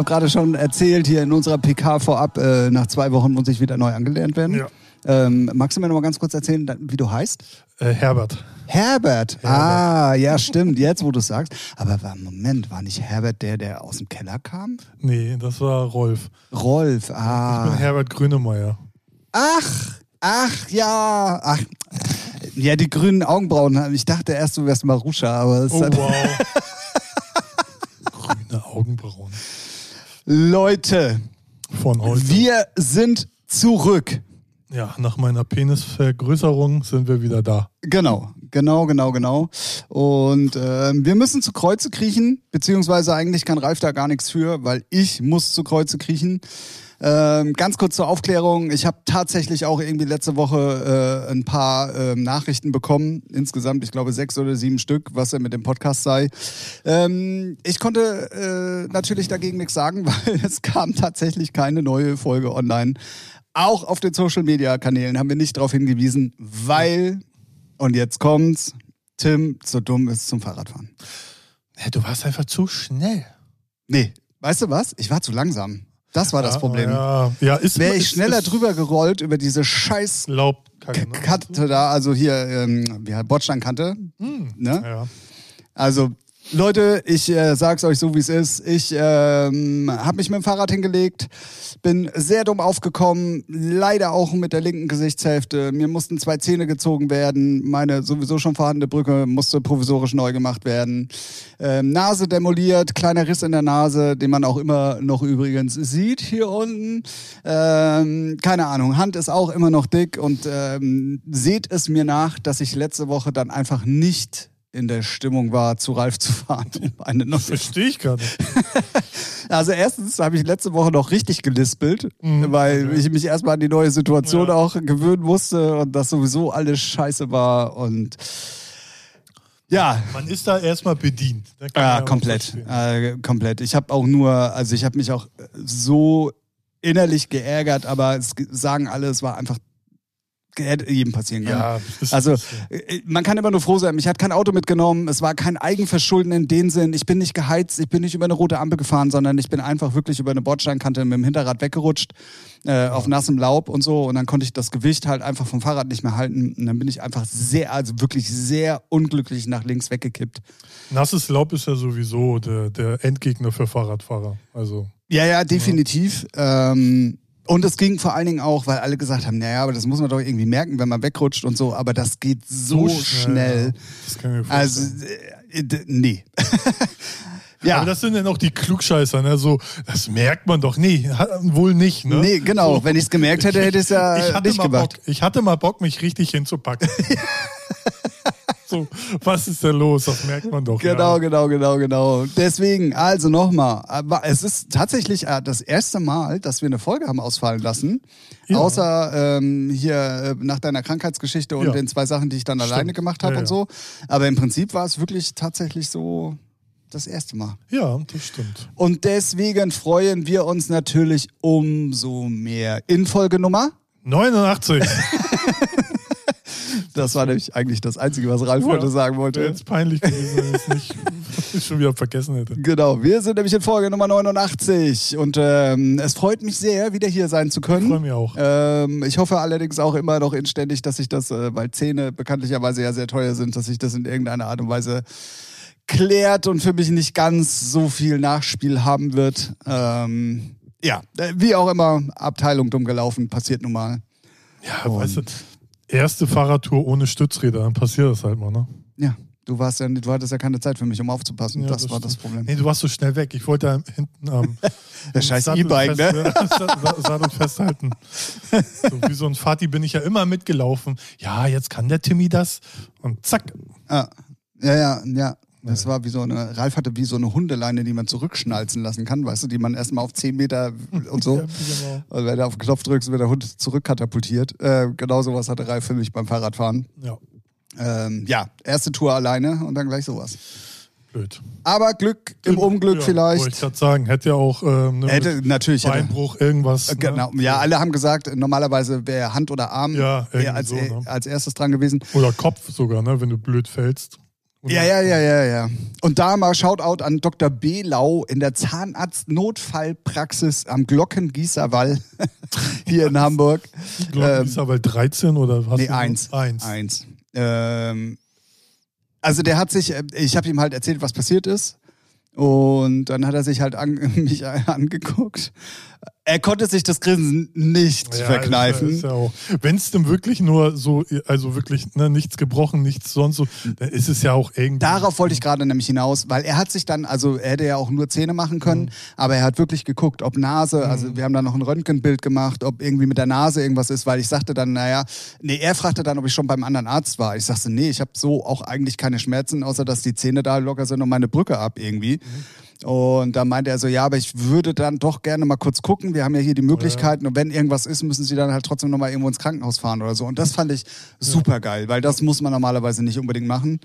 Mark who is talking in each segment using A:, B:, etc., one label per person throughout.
A: habe gerade schon erzählt hier in unserer PK vorab, äh, nach zwei Wochen muss ich wieder neu angelernt werden.
B: Ja.
A: Ähm, magst du mir noch mal ganz kurz erzählen, wie du heißt?
B: Äh, Herbert.
A: Herbert. Ah, ja, stimmt, jetzt wo du es sagst. Aber war, Moment, war nicht Herbert der, der aus dem Keller kam?
B: Nee, das war Rolf.
A: Rolf,
B: Ich
A: ah.
B: bin Herbert Grünemeyer.
A: Ach, ach, ja, ach. Ja, die grünen Augenbrauen. Ich dachte erst, du wärst Maruscha, aber es
B: Oh,
A: hat...
B: wow. Grüne Augenbrauen.
A: Leute,
B: Von heute.
A: wir sind zurück.
B: Ja, nach meiner Penisvergrößerung sind wir wieder da.
A: Genau, genau, genau, genau. Und ähm, wir müssen zu Kreuze kriechen, beziehungsweise eigentlich kann Ralf da gar nichts für, weil ich muss zu Kreuze kriechen. Ähm, ganz kurz zur Aufklärung. Ich habe tatsächlich auch irgendwie letzte Woche äh, ein paar ähm, Nachrichten bekommen. Insgesamt, ich glaube, sechs oder sieben Stück, was er mit dem Podcast sei. Ähm, ich konnte äh, natürlich dagegen nichts sagen, weil es kam tatsächlich keine neue Folge online. Auch auf den Social Media Kanälen haben wir nicht darauf hingewiesen, weil, und jetzt kommt's, Tim zu dumm ist zum Fahrradfahren.
B: Ja, du warst einfach zu schnell.
A: Nee, weißt du was? Ich war zu langsam. Das war das Problem.
B: Ja, ja ist
A: Wäre ich
B: ist-
A: schneller
B: ist
A: drüber gerollt über diese scheiß
B: Laubkacke.
A: K-
B: Ne?
A: Da, also hier, ähm, wie heißt Bordsteinkante,
B: Hm.
A: ne?
B: Ja.
A: Also, Leute, ich äh, sag's euch so, wie es ist. Ich ähm, habe mich mit dem Fahrrad hingelegt, bin sehr dumm aufgekommen, leider auch mit der linken Gesichtshälfte. Mir mussten zwei Zähne gezogen werden. Meine sowieso schon vorhandene Brücke musste provisorisch neu gemacht werden. Ähm, Nase demoliert, kleiner Riss in der Nase, den man auch immer noch übrigens sieht hier unten. Ähm, keine Ahnung, Hand ist auch immer noch dick und ähm, seht es mir nach, dass ich letzte Woche dann einfach nicht in der Stimmung war, zu Ralf zu fahren. um Eine neue
B: Verstehe ich gar nicht.
A: also erstens habe ich letzte Woche noch richtig gelispelt,
B: Mhm,
A: weil ich mich erstmal an die neue Situation
B: Ja.
A: auch gewöhnen musste und das sowieso alles scheiße war und ja,
B: Man ist da erstmal bedient. Da
A: ja, komplett, äh, komplett. Ich habe auch nur, also ich habe mich auch so innerlich geärgert, aber es sagen alle, es war einfach hätte jedem passieren können.
B: Ja,
A: Also äh, man kann immer nur froh sein. Mich hat kein Auto mitgenommen. Es war kein Eigenverschulden in dem Sinn. Ich bin nicht geheizt. Ich bin nicht über eine rote Ampel gefahren, sondern ich bin einfach wirklich über eine Bordsteinkante mit dem Hinterrad weggerutscht äh, auf nassem Laub und so. Und dann konnte ich das Gewicht halt einfach vom Fahrrad nicht mehr halten. Und dann bin ich einfach sehr, also wirklich sehr unglücklich nach links weggekippt.
B: nasses Laub ist ja sowieso der, der Endgegner für Fahrradfahrer. Also
A: Ja, ja, definitiv. Ähm, und es ging vor allen Dingen auch, weil alle gesagt haben, naja, aber das muss man doch irgendwie merken, wenn man wegrutscht und so. Aber das geht so, schnell.
B: Das kann ich mir
A: Also,
B: vorstellen.
A: äh, nee. ja,
B: Aber das sind dann auch die Klugscheißer, ne? So, das merkt man doch. Nee, wohl nicht, ne?
A: nee, genau.
B: So.
A: Wenn ich es gemerkt hätte, hätte ich es ja
B: ich hatte
A: nicht
B: mal
A: gemacht.
B: Bock, ich hatte mal Bock, mich richtig hinzupacken. so, was ist denn los? Das merkt man doch.
A: Genau,
B: Ja.
A: genau, genau, genau. Deswegen, also nochmal. Es ist tatsächlich äh, das erste Mal, dass wir eine Folge haben ausfallen lassen.
B: Ja.
A: Außer ähm, hier äh, nach deiner Krankheitsgeschichte und
B: Ja.
A: den zwei Sachen, die ich dann
B: Stimmt.
A: alleine gemacht habe und so. Aber im Prinzip war es wirklich tatsächlich so das erste Mal.
B: Ja, das stimmt.
A: Und deswegen freuen wir uns natürlich umso mehr. In Folge Nummer?
B: 89.
A: Das war nämlich eigentlich das Einzige, was Ralf
B: Ja.
A: heute sagen wollte.
B: jetzt peinlich gewesen, wenn ich es nicht ich schon wieder vergessen hätte.
A: Genau, wir sind nämlich in Folge Nummer 89 und ähm, es freut mich sehr, wieder hier sein zu
B: Ich freue
A: können.
B: mich auch.
A: Ähm, ich hoffe allerdings auch immer noch inständig, dass sich das, äh, weil Zähne bekanntlicherweise ja sehr teuer sind, dass sich das in irgendeiner Art und Weise klärt und für mich nicht ganz so viel Nachspiel haben wird. Ähm, ja, äh, wie auch immer, Abteilung dumm gelaufen, passiert nun mal.
B: Ja, weißt du, erste Fahrradtour ohne Stützräder, dann passiert das halt mal, ne?
A: Ja, du warst ja, du hattest ja keine Zeit für mich, um aufzupassen.
B: Ja,
A: das, war das. Problem.
B: Nee, du warst so schnell weg. Ich wollte da hinten am
A: Der scheiß E-Bike, ne?
B: fest- Sa- Sattel festhalten. So wie so ein Vati bin ich ja immer mitgelaufen. Ja, jetzt kann der Timmy das. Und zack.
A: Ja, ja, ja, ja. Das war wie so eine, Ralf hatte wie so eine Hundeleine, die man zurückschnalzen lassen kann, weißt du, die man erstmal auf 10 Meter und so.
B: Ja, genau.
A: Und wenn du auf den Knopf drückst, wird der Hund zurückkatapultiert. Äh, genau sowas hatte Ralf für mich beim Fahrradfahren.
B: Ja,
A: Ähm, ja, erste Tour alleine und dann gleich sowas.
B: blöd.
A: Aber Glück im Unglück
B: ja,
A: vielleicht.
B: Wollte ich gerade sagen, hätte ja auch ähm, ne,
A: Hätte, natürlich hätte.
B: Beinbruch, irgendwas.
A: Äh, Genau.
B: Ne?
A: Ja, alle haben gesagt, normalerweise wäre Hand oder Arm
B: Ja,
A: als,
B: so, ne?
A: als erstes dran gewesen.
B: Oder Kopf sogar, ne, wenn du blöd fällst.
A: Ja, ja, ja, ja, ja. Und da mal Shoutout an Dr. B. Lau in der Zahnarzt-Notfallpraxis am Glockengießerwall hier in Hamburg.
B: Glockengießerwall ähm, 13 oder was?
A: Nee, eins. Eins. Eins. Ähm, also der hat sich, äh, ich habe ihm halt erzählt, was passiert ist. Und dann hat er sich halt an, mich angeguckt er konnte sich das Grinsen nicht ja, verkneifen.
B: Ja, Wenn es denn wirklich nur so, also wirklich ne, nichts gebrochen, nichts sonst so, dann ist es ja auch irgendwie.
A: Darauf wollte ich gerade nämlich hinaus, weil er hat sich dann, also er hätte ja auch nur Zähne machen können, mhm. aber er hat wirklich geguckt, ob Nase, also mhm. wir haben dann noch ein Röntgenbild gemacht, ob irgendwie mit der Nase irgendwas ist, weil ich sagte dann, naja, nee, er fragte dann, ob ich schon beim anderen Arzt war. Ich sagte, nee, ich habe so auch eigentlich keine Schmerzen, außer dass die Zähne da locker sind und meine Brücke ab irgendwie. Mhm. Und da meinte er so, ja, aber ich würde dann doch gerne mal kurz gucken. Wir haben ja hier die Möglichkeiten und wenn irgendwas ist, müssen sie dann halt trotzdem nochmal irgendwo ins Krankenhaus fahren oder so. Und das fand ich super geil, weil das muss man normalerweise nicht unbedingt machen.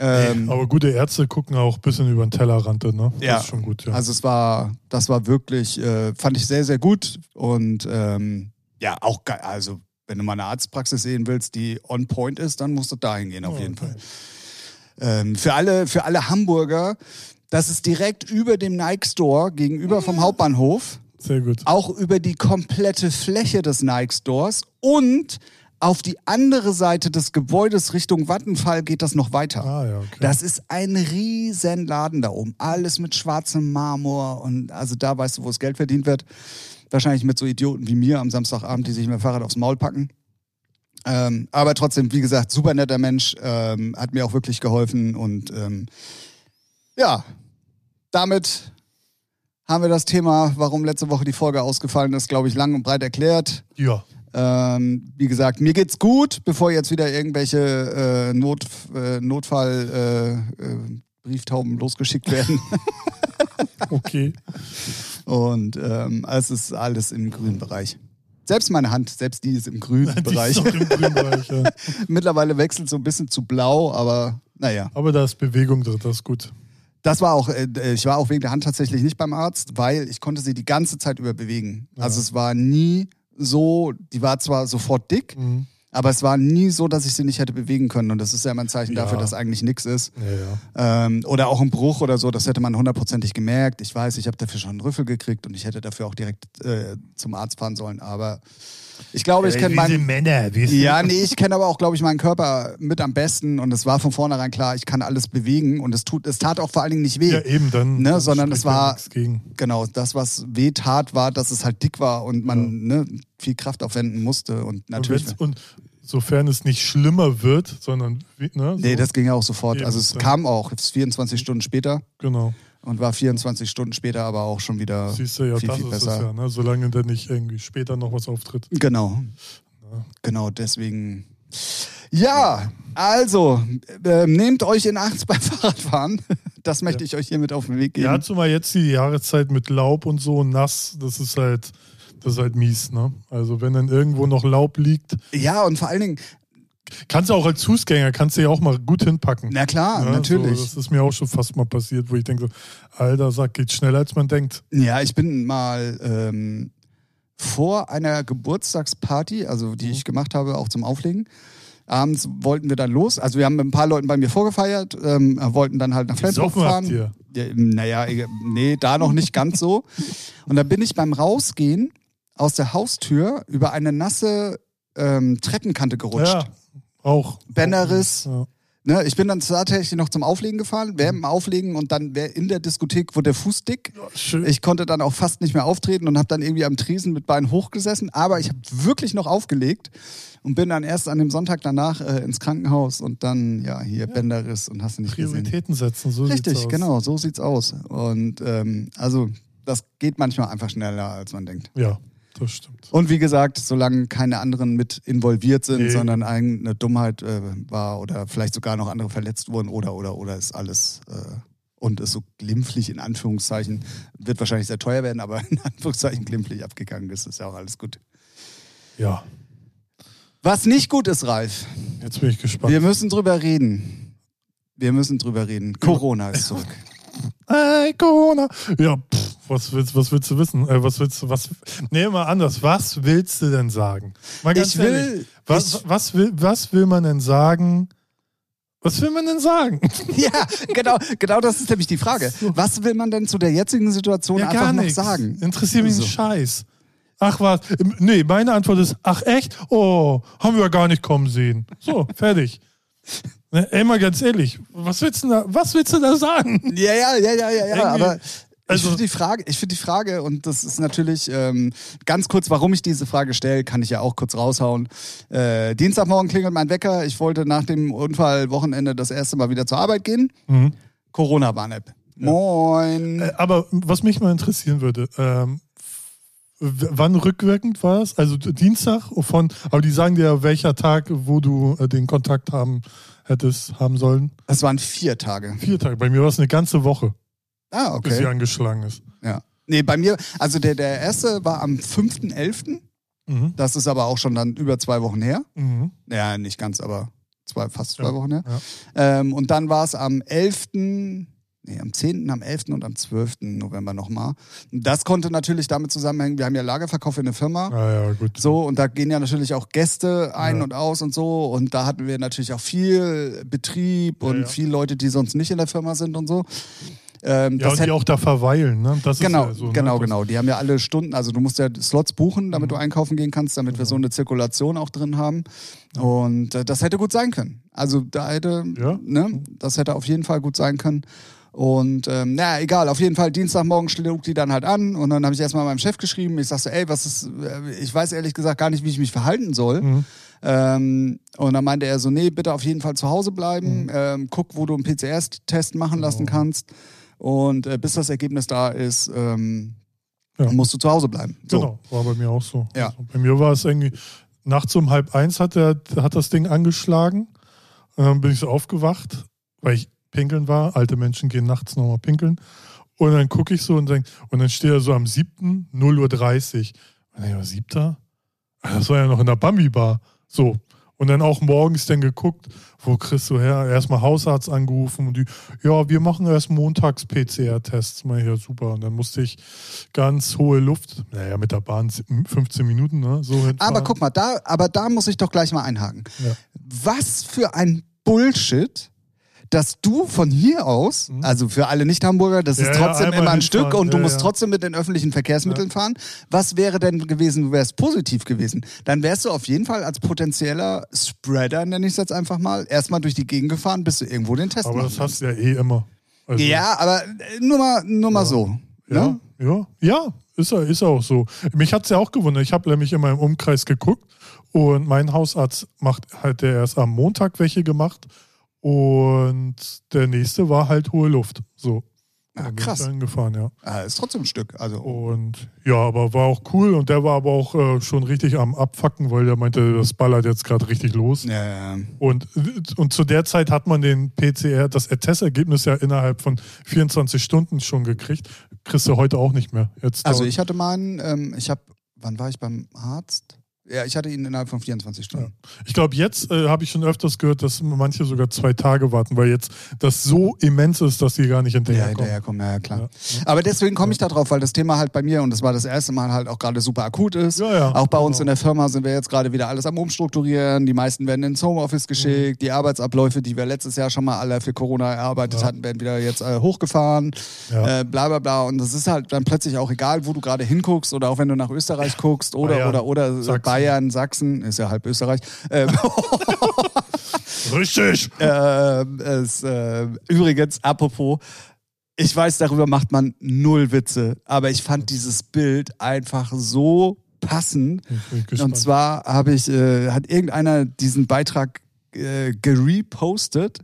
B: Ähm, aber gute Ärzte gucken auch ein bisschen über den Tellerrand, ne?
A: Das ja. ist schon gut, ja. Also es war, das war wirklich, äh, fand ich sehr, sehr gut und ähm, ja, auch geil. Also wenn du mal eine Arztpraxis sehen willst, die on point ist, dann musst du dahin gehen, auf oh, jeden okay. Fall. Ähm, für alle, für alle Hamburger, das ist direkt über dem Nike Store gegenüber vom Hauptbahnhof.
B: Sehr gut.
A: Auch über die komplette Fläche des Nike Stores und auf die andere Seite des Gebäudes Richtung Vattenfall geht das noch weiter.
B: Ah, ja, okay.
A: Das ist ein riesen Laden da oben. Alles mit schwarzem Marmor und also da weißt du, wo das Geld verdient wird. Wahrscheinlich mit so Idioten wie mir am Samstagabend, die sich mit dem Fahrrad aufs Maul packen. Ähm, aber trotzdem, wie gesagt, super netter Mensch, ähm, hat mir auch wirklich geholfen und ähm, ja, damit haben wir das Thema, warum letzte Woche die Folge ausgefallen ist, glaube ich, lang und breit erklärt.
B: Ja.
A: Ähm, wie gesagt, mir geht's gut, bevor jetzt wieder irgendwelche äh, Not, äh, Notfall äh, äh Brieftauben losgeschickt werden.
B: okay.
A: Und ähm, es ist alles im grünen Bereich. Selbst meine Hand, selbst die ist im grünen Bereich.
B: Ist im grünen Bereich ja.
A: Mittlerweile wechselt so ein bisschen zu blau, aber naja.
B: Aber da ist Bewegung drin, das ist gut.
A: Das war auch, äh, ich war auch wegen der Hand tatsächlich nicht beim Arzt, weil ich konnte sie die ganze Zeit über bewegen. Ja. Also es war nie so, die war zwar sofort dick, mhm. aber es war nie so, dass ich sie nicht hätte bewegen können. Und das ist ja immer ein Zeichen ja. dafür, dass eigentlich nichts ist.
B: Ja,
A: ähm, oder auch ein Bruch oder so, das hätte man hundertprozentig gemerkt. Ich weiß, ich habe dafür schon einen Rüffel gekriegt und ich hätte dafür auch direkt äh, zum Arzt fahren sollen, aber ich glaube, ich kenne meinen.
B: Männer,
A: ja, nee, ich kenne aber auch, glaube ich, meinen Körper mit am besten und es war von vornherein klar, ich kann alles bewegen und es tut, es tat auch vor allen Dingen nicht weh.
B: Ja, eben dann.
A: Ne, sondern es war genau das, was weh tat, war, dass es halt dick war und man ja. ne, viel Kraft aufwenden musste und natürlich.
B: Und, und sofern es nicht schlimmer wird, sondern ne,
A: so. nee, das ging ja auch sofort. Eben, also es kam auch 24 Stunden später.
B: Genau
A: und war 24 Stunden später aber auch schon wieder Siehst du, ja, viel, das viel besser.
B: Es ja, ne? Solange dann nicht irgendwie später noch was auftritt.
A: Genau. Ja. Genau, deswegen. Ja, also, äh, nehmt euch in Acht beim Fahrradfahren. Das möchte ja. ich euch hiermit auf den Weg geben.
B: Ja, zumal jetzt die Jahreszeit mit Laub und so nass, das ist halt, das ist halt mies, ne? Also wenn dann irgendwo noch Laub liegt.
A: Ja, und vor allen Dingen,
B: Kannst du auch als Fußgänger, kannst du ja auch mal gut hinpacken.
A: Na klar, ja, natürlich.
B: So, das ist mir auch schon fast mal passiert, wo ich denke so, alter Sack, geht schneller als man denkt.
A: Ja, ich bin mal ähm, vor einer Geburtstagsparty, also die mhm. ich gemacht habe, auch zum Auflegen. Abends wollten wir dann los. Also wir haben mit ein paar Leuten bei mir vorgefeiert, ähm, wollten dann halt nach Flensburg fahren. Ja, naja, nee, da noch nicht ganz so. Und dann bin ich beim Rausgehen aus der Haustür über eine nasse ähm, Treppenkante gerutscht.
B: Ja. Auch.
A: Bänderriss. Ja. Ne, ich bin dann tatsächlich noch zum Auflegen gefahren, während dem Auflegen und dann in der Diskothek wurde der Fuß dick.
B: Schön.
A: Ich konnte dann auch fast nicht mehr auftreten und habe dann irgendwie am Tresen mit Beinen hochgesessen, aber ich habe wirklich noch aufgelegt und bin dann erst an dem Sonntag danach äh, ins Krankenhaus und dann ja hier ja. Bänderriss und hast du nicht
B: Prioritäten
A: gesehen.
B: setzen, so
A: Richtig,
B: sieht's aus.
A: genau, so sieht's aus. Und ähm, also das geht manchmal einfach schneller, als man denkt.
B: Ja. Das stimmt.
A: Und wie gesagt, solange keine anderen mit involviert sind, nee. sondern eine Dummheit äh, war oder vielleicht sogar noch andere verletzt wurden oder, oder, oder ist alles äh, und ist so glimpflich in Anführungszeichen, wird wahrscheinlich sehr teuer werden, aber in Anführungszeichen glimpflich abgegangen ist, ist ja auch alles gut.
B: Ja.
A: Was nicht gut ist, Ralf.
B: Jetzt bin ich gespannt.
A: Wir müssen drüber reden. Wir müssen drüber reden. Corona ist zurück.
B: Hey, Corona. Ja, pff, was willst, was willst du wissen? Äh, was willst du, was, nee, mal anders. Was willst du denn sagen?
A: Mal ganz ich will,
B: was,
A: ich,
B: was, will, was will man denn sagen Was will man denn sagen?
A: ja, genau, genau das ist nämlich die Frage. Was will man denn zu der jetzigen Situation
B: Ja,
A: einfach
B: gar
A: noch
B: nichts.
A: sagen?
B: Interessiert mich
A: So.
B: ein Scheiß. Ach was, nee, meine Antwort ist, ach echt? Oh, haben wir gar nicht kommen sehen. So, fertig. Ne, Ey, mal ganz ehrlich, was willst du da, was willst du da sagen?
A: Ja, ja, ja, ja, ja, ja. Aber
B: also-
A: ich finde die Frage, ich finde die Frage, und das ist natürlich ähm, ganz kurz, warum ich diese Frage stelle, kann ich ja auch kurz raushauen. Äh, Dienstagmorgen klingelt mein Wecker. Ich wollte nach dem Unfallwochenende das erste Mal wieder zur Arbeit gehen. Corona-Warn-App. Moin.
B: Äh, Aber was mich mal interessieren würde, ähm, wann rückwirkend war es? Also Dienstag von, aber die sagen dir, welcher Tag, wo du äh, den Kontakt haben hättest haben sollen.
A: Das waren vier Tage.
B: Vier Tage. Bei mir war es eine ganze Woche,
A: Ah,
B: bis sie
A: okay.
B: angeschlagen ist.
A: Ja. Nee, bei mir, also der, der erste war am 5.11.
B: Mhm.
A: Das ist aber auch schon dann über zwei Wochen her.
B: Mhm.
A: Ja, nicht ganz, aber zwei, fast zwei
B: Ja,
A: Wochen her.
B: ja.
A: Ähm, und dann war es am 11., nee, am 10., am 11. und am 12. November nochmal. Das konnte natürlich damit zusammenhängen, wir haben ja Lagerverkauf in der Firma.
B: Ah ja, gut.
A: So, und da gehen ja natürlich auch Gäste ein
B: Ja.
A: und aus und so. Und da hatten wir natürlich auch viel Betrieb und
B: ja.
A: viele Leute, die sonst nicht in der Firma sind und so. Ähm,
B: Ja,
A: das
B: und
A: hätte-
B: die auch da verweilen, ne? Das
A: Genau,
B: ist ja so,
A: genau,
B: ne?
A: Genau. Die haben ja alle Stunden, also du musst ja Slots buchen, damit
B: Mhm.
A: du einkaufen gehen kannst, damit wir so eine Zirkulation auch drin haben. Und äh, das hätte gut sein können. Also da hätte,
B: Ja.
A: ne, das hätte auf jeden Fall gut sein können. Und ähm, naja, egal, auf jeden Fall Dienstagmorgen schlug die dann halt an und dann habe ich erstmal meinem Chef geschrieben. Ich sagte, ey, was ist, äh, ich weiß ehrlich gesagt gar nicht, wie ich mich verhalten soll.
B: Mhm.
A: Ähm, und dann meinte er so, nee, bitte auf jeden Fall zu Hause
B: Mhm.
A: bleiben, ähm, guck, wo du einen PCR-Test machen lassen
B: Genau.
A: kannst. Und äh, bis das Ergebnis da ist, ähm,
B: Ja.
A: musst du zu Hause bleiben. So.
B: Genau, war bei mir auch so.
A: Ja.
B: Also bei mir war es irgendwie, nachts um halb eins hat, der, hat das Ding angeschlagen. Und dann bin ich so aufgewacht, weil ich pinkeln war. Alte Menschen gehen nachts nochmal pinkeln. Und dann gucke ich so und denk, und dann steht er so am 7. 0.30 Uhr. Und dann, ja, siebter? Ah, Das war ja noch in der Bambi-Bar. So. Und dann auch morgens dann geguckt, wo kriegst du her? Erstmal Hausarzt angerufen und die, ja, wir machen erst montags PCR-Tests. Mal ja, super. Und dann musste ich ganz hohe Luft, naja, mit der Bahn 15 Minuten, ne? So hinfahren.
A: Aber guck mal, da, aber da muss ich doch gleich mal einhaken.
B: Ja.
A: Was für ein Bullshit, dass du von hier aus, also für alle Nicht-Hamburger, das
B: Mhm. Ja,
A: ist
B: ja,
A: trotzdem
B: einmal
A: immer ein. Stück und du
B: Ja,
A: musst
B: ja.
A: trotzdem mit den öffentlichen Verkehrsmitteln fahren. Was wäre denn gewesen, du wärst positiv gewesen? Dann wärst du auf jeden Fall als potenzieller Spreader, nenne ich es jetzt einfach mal, erstmal durch die Gegend gefahren, bis du irgendwo den Test
B: Aber das hast du ja eh immer. Also,
A: Ja, aber äh, nur mal, nur mal so.
B: Ja,
A: Ne?
B: ja, ja, ist, er- ist auch so. Mich hat es ja auch gewundert. Ich habe nämlich in meinem Umkreis geguckt und mein Hausarzt macht halt der erst am Montag welche gemacht und der nächste war halt hohe Luft. So. Bin
A: Ah, krass.
B: Ich dahin gefahren, ja.
A: Ah, ist trotzdem ein Stück. Also,
B: Und ja, aber war auch cool und der war aber auch äh, schon richtig am Abfacken, weil der meinte, das ballert jetzt gerade richtig los.
A: ja, ja.
B: Und, und zu der Zeit hat man den PCR, das Testergebnis ja innerhalb von 24 Stunden schon gekriegt. Kriegst du heute auch nicht mehr. Jetzt
A: Also ich hatte meinen, ähm, ich habe, wann war ich beim Arzt? Ja, ich hatte ihn innerhalb von 24 Stunden.
B: Ich glaube, jetzt äh, habe ich schon öfters gehört, dass manche sogar zwei Tage warten, weil jetzt das so immens ist, dass die gar nicht
A: Ja,
B: hinterherkommen.
A: hinterherkommen, ja, ja, klar.
B: Ja.
A: Aber deswegen komme ich da drauf, weil das Thema halt bei mir, und das war das erste Mal halt auch gerade super akut ist.
B: Ja, ja,
A: auch bei uns
B: genau.
A: in der Firma sind wir jetzt gerade wieder alles am Umstrukturieren. Die meisten werden ins Homeoffice geschickt. Die Arbeitsabläufe, die wir letztes Jahr schon mal alle für Corona erarbeitet
B: Ja.
A: hatten, werden wieder jetzt äh, hochgefahren.
B: Ja.
A: Äh, bla bla bla. Und das ist halt dann plötzlich auch egal, wo du gerade hinguckst oder auch wenn du nach Österreich guckst oder
B: Bayern,
A: oder oder
B: Sachsen.
A: Bayern, Sachsen, ist ja halb Österreich. Ähm,
B: Richtig!
A: Ähm, es, äh, übrigens, apropos, ich weiß, darüber macht man null Witze, aber ich fand dieses Bild einfach so passend. Und zwar habe ich, äh, hat irgendeiner diesen Beitrag äh, gerepostet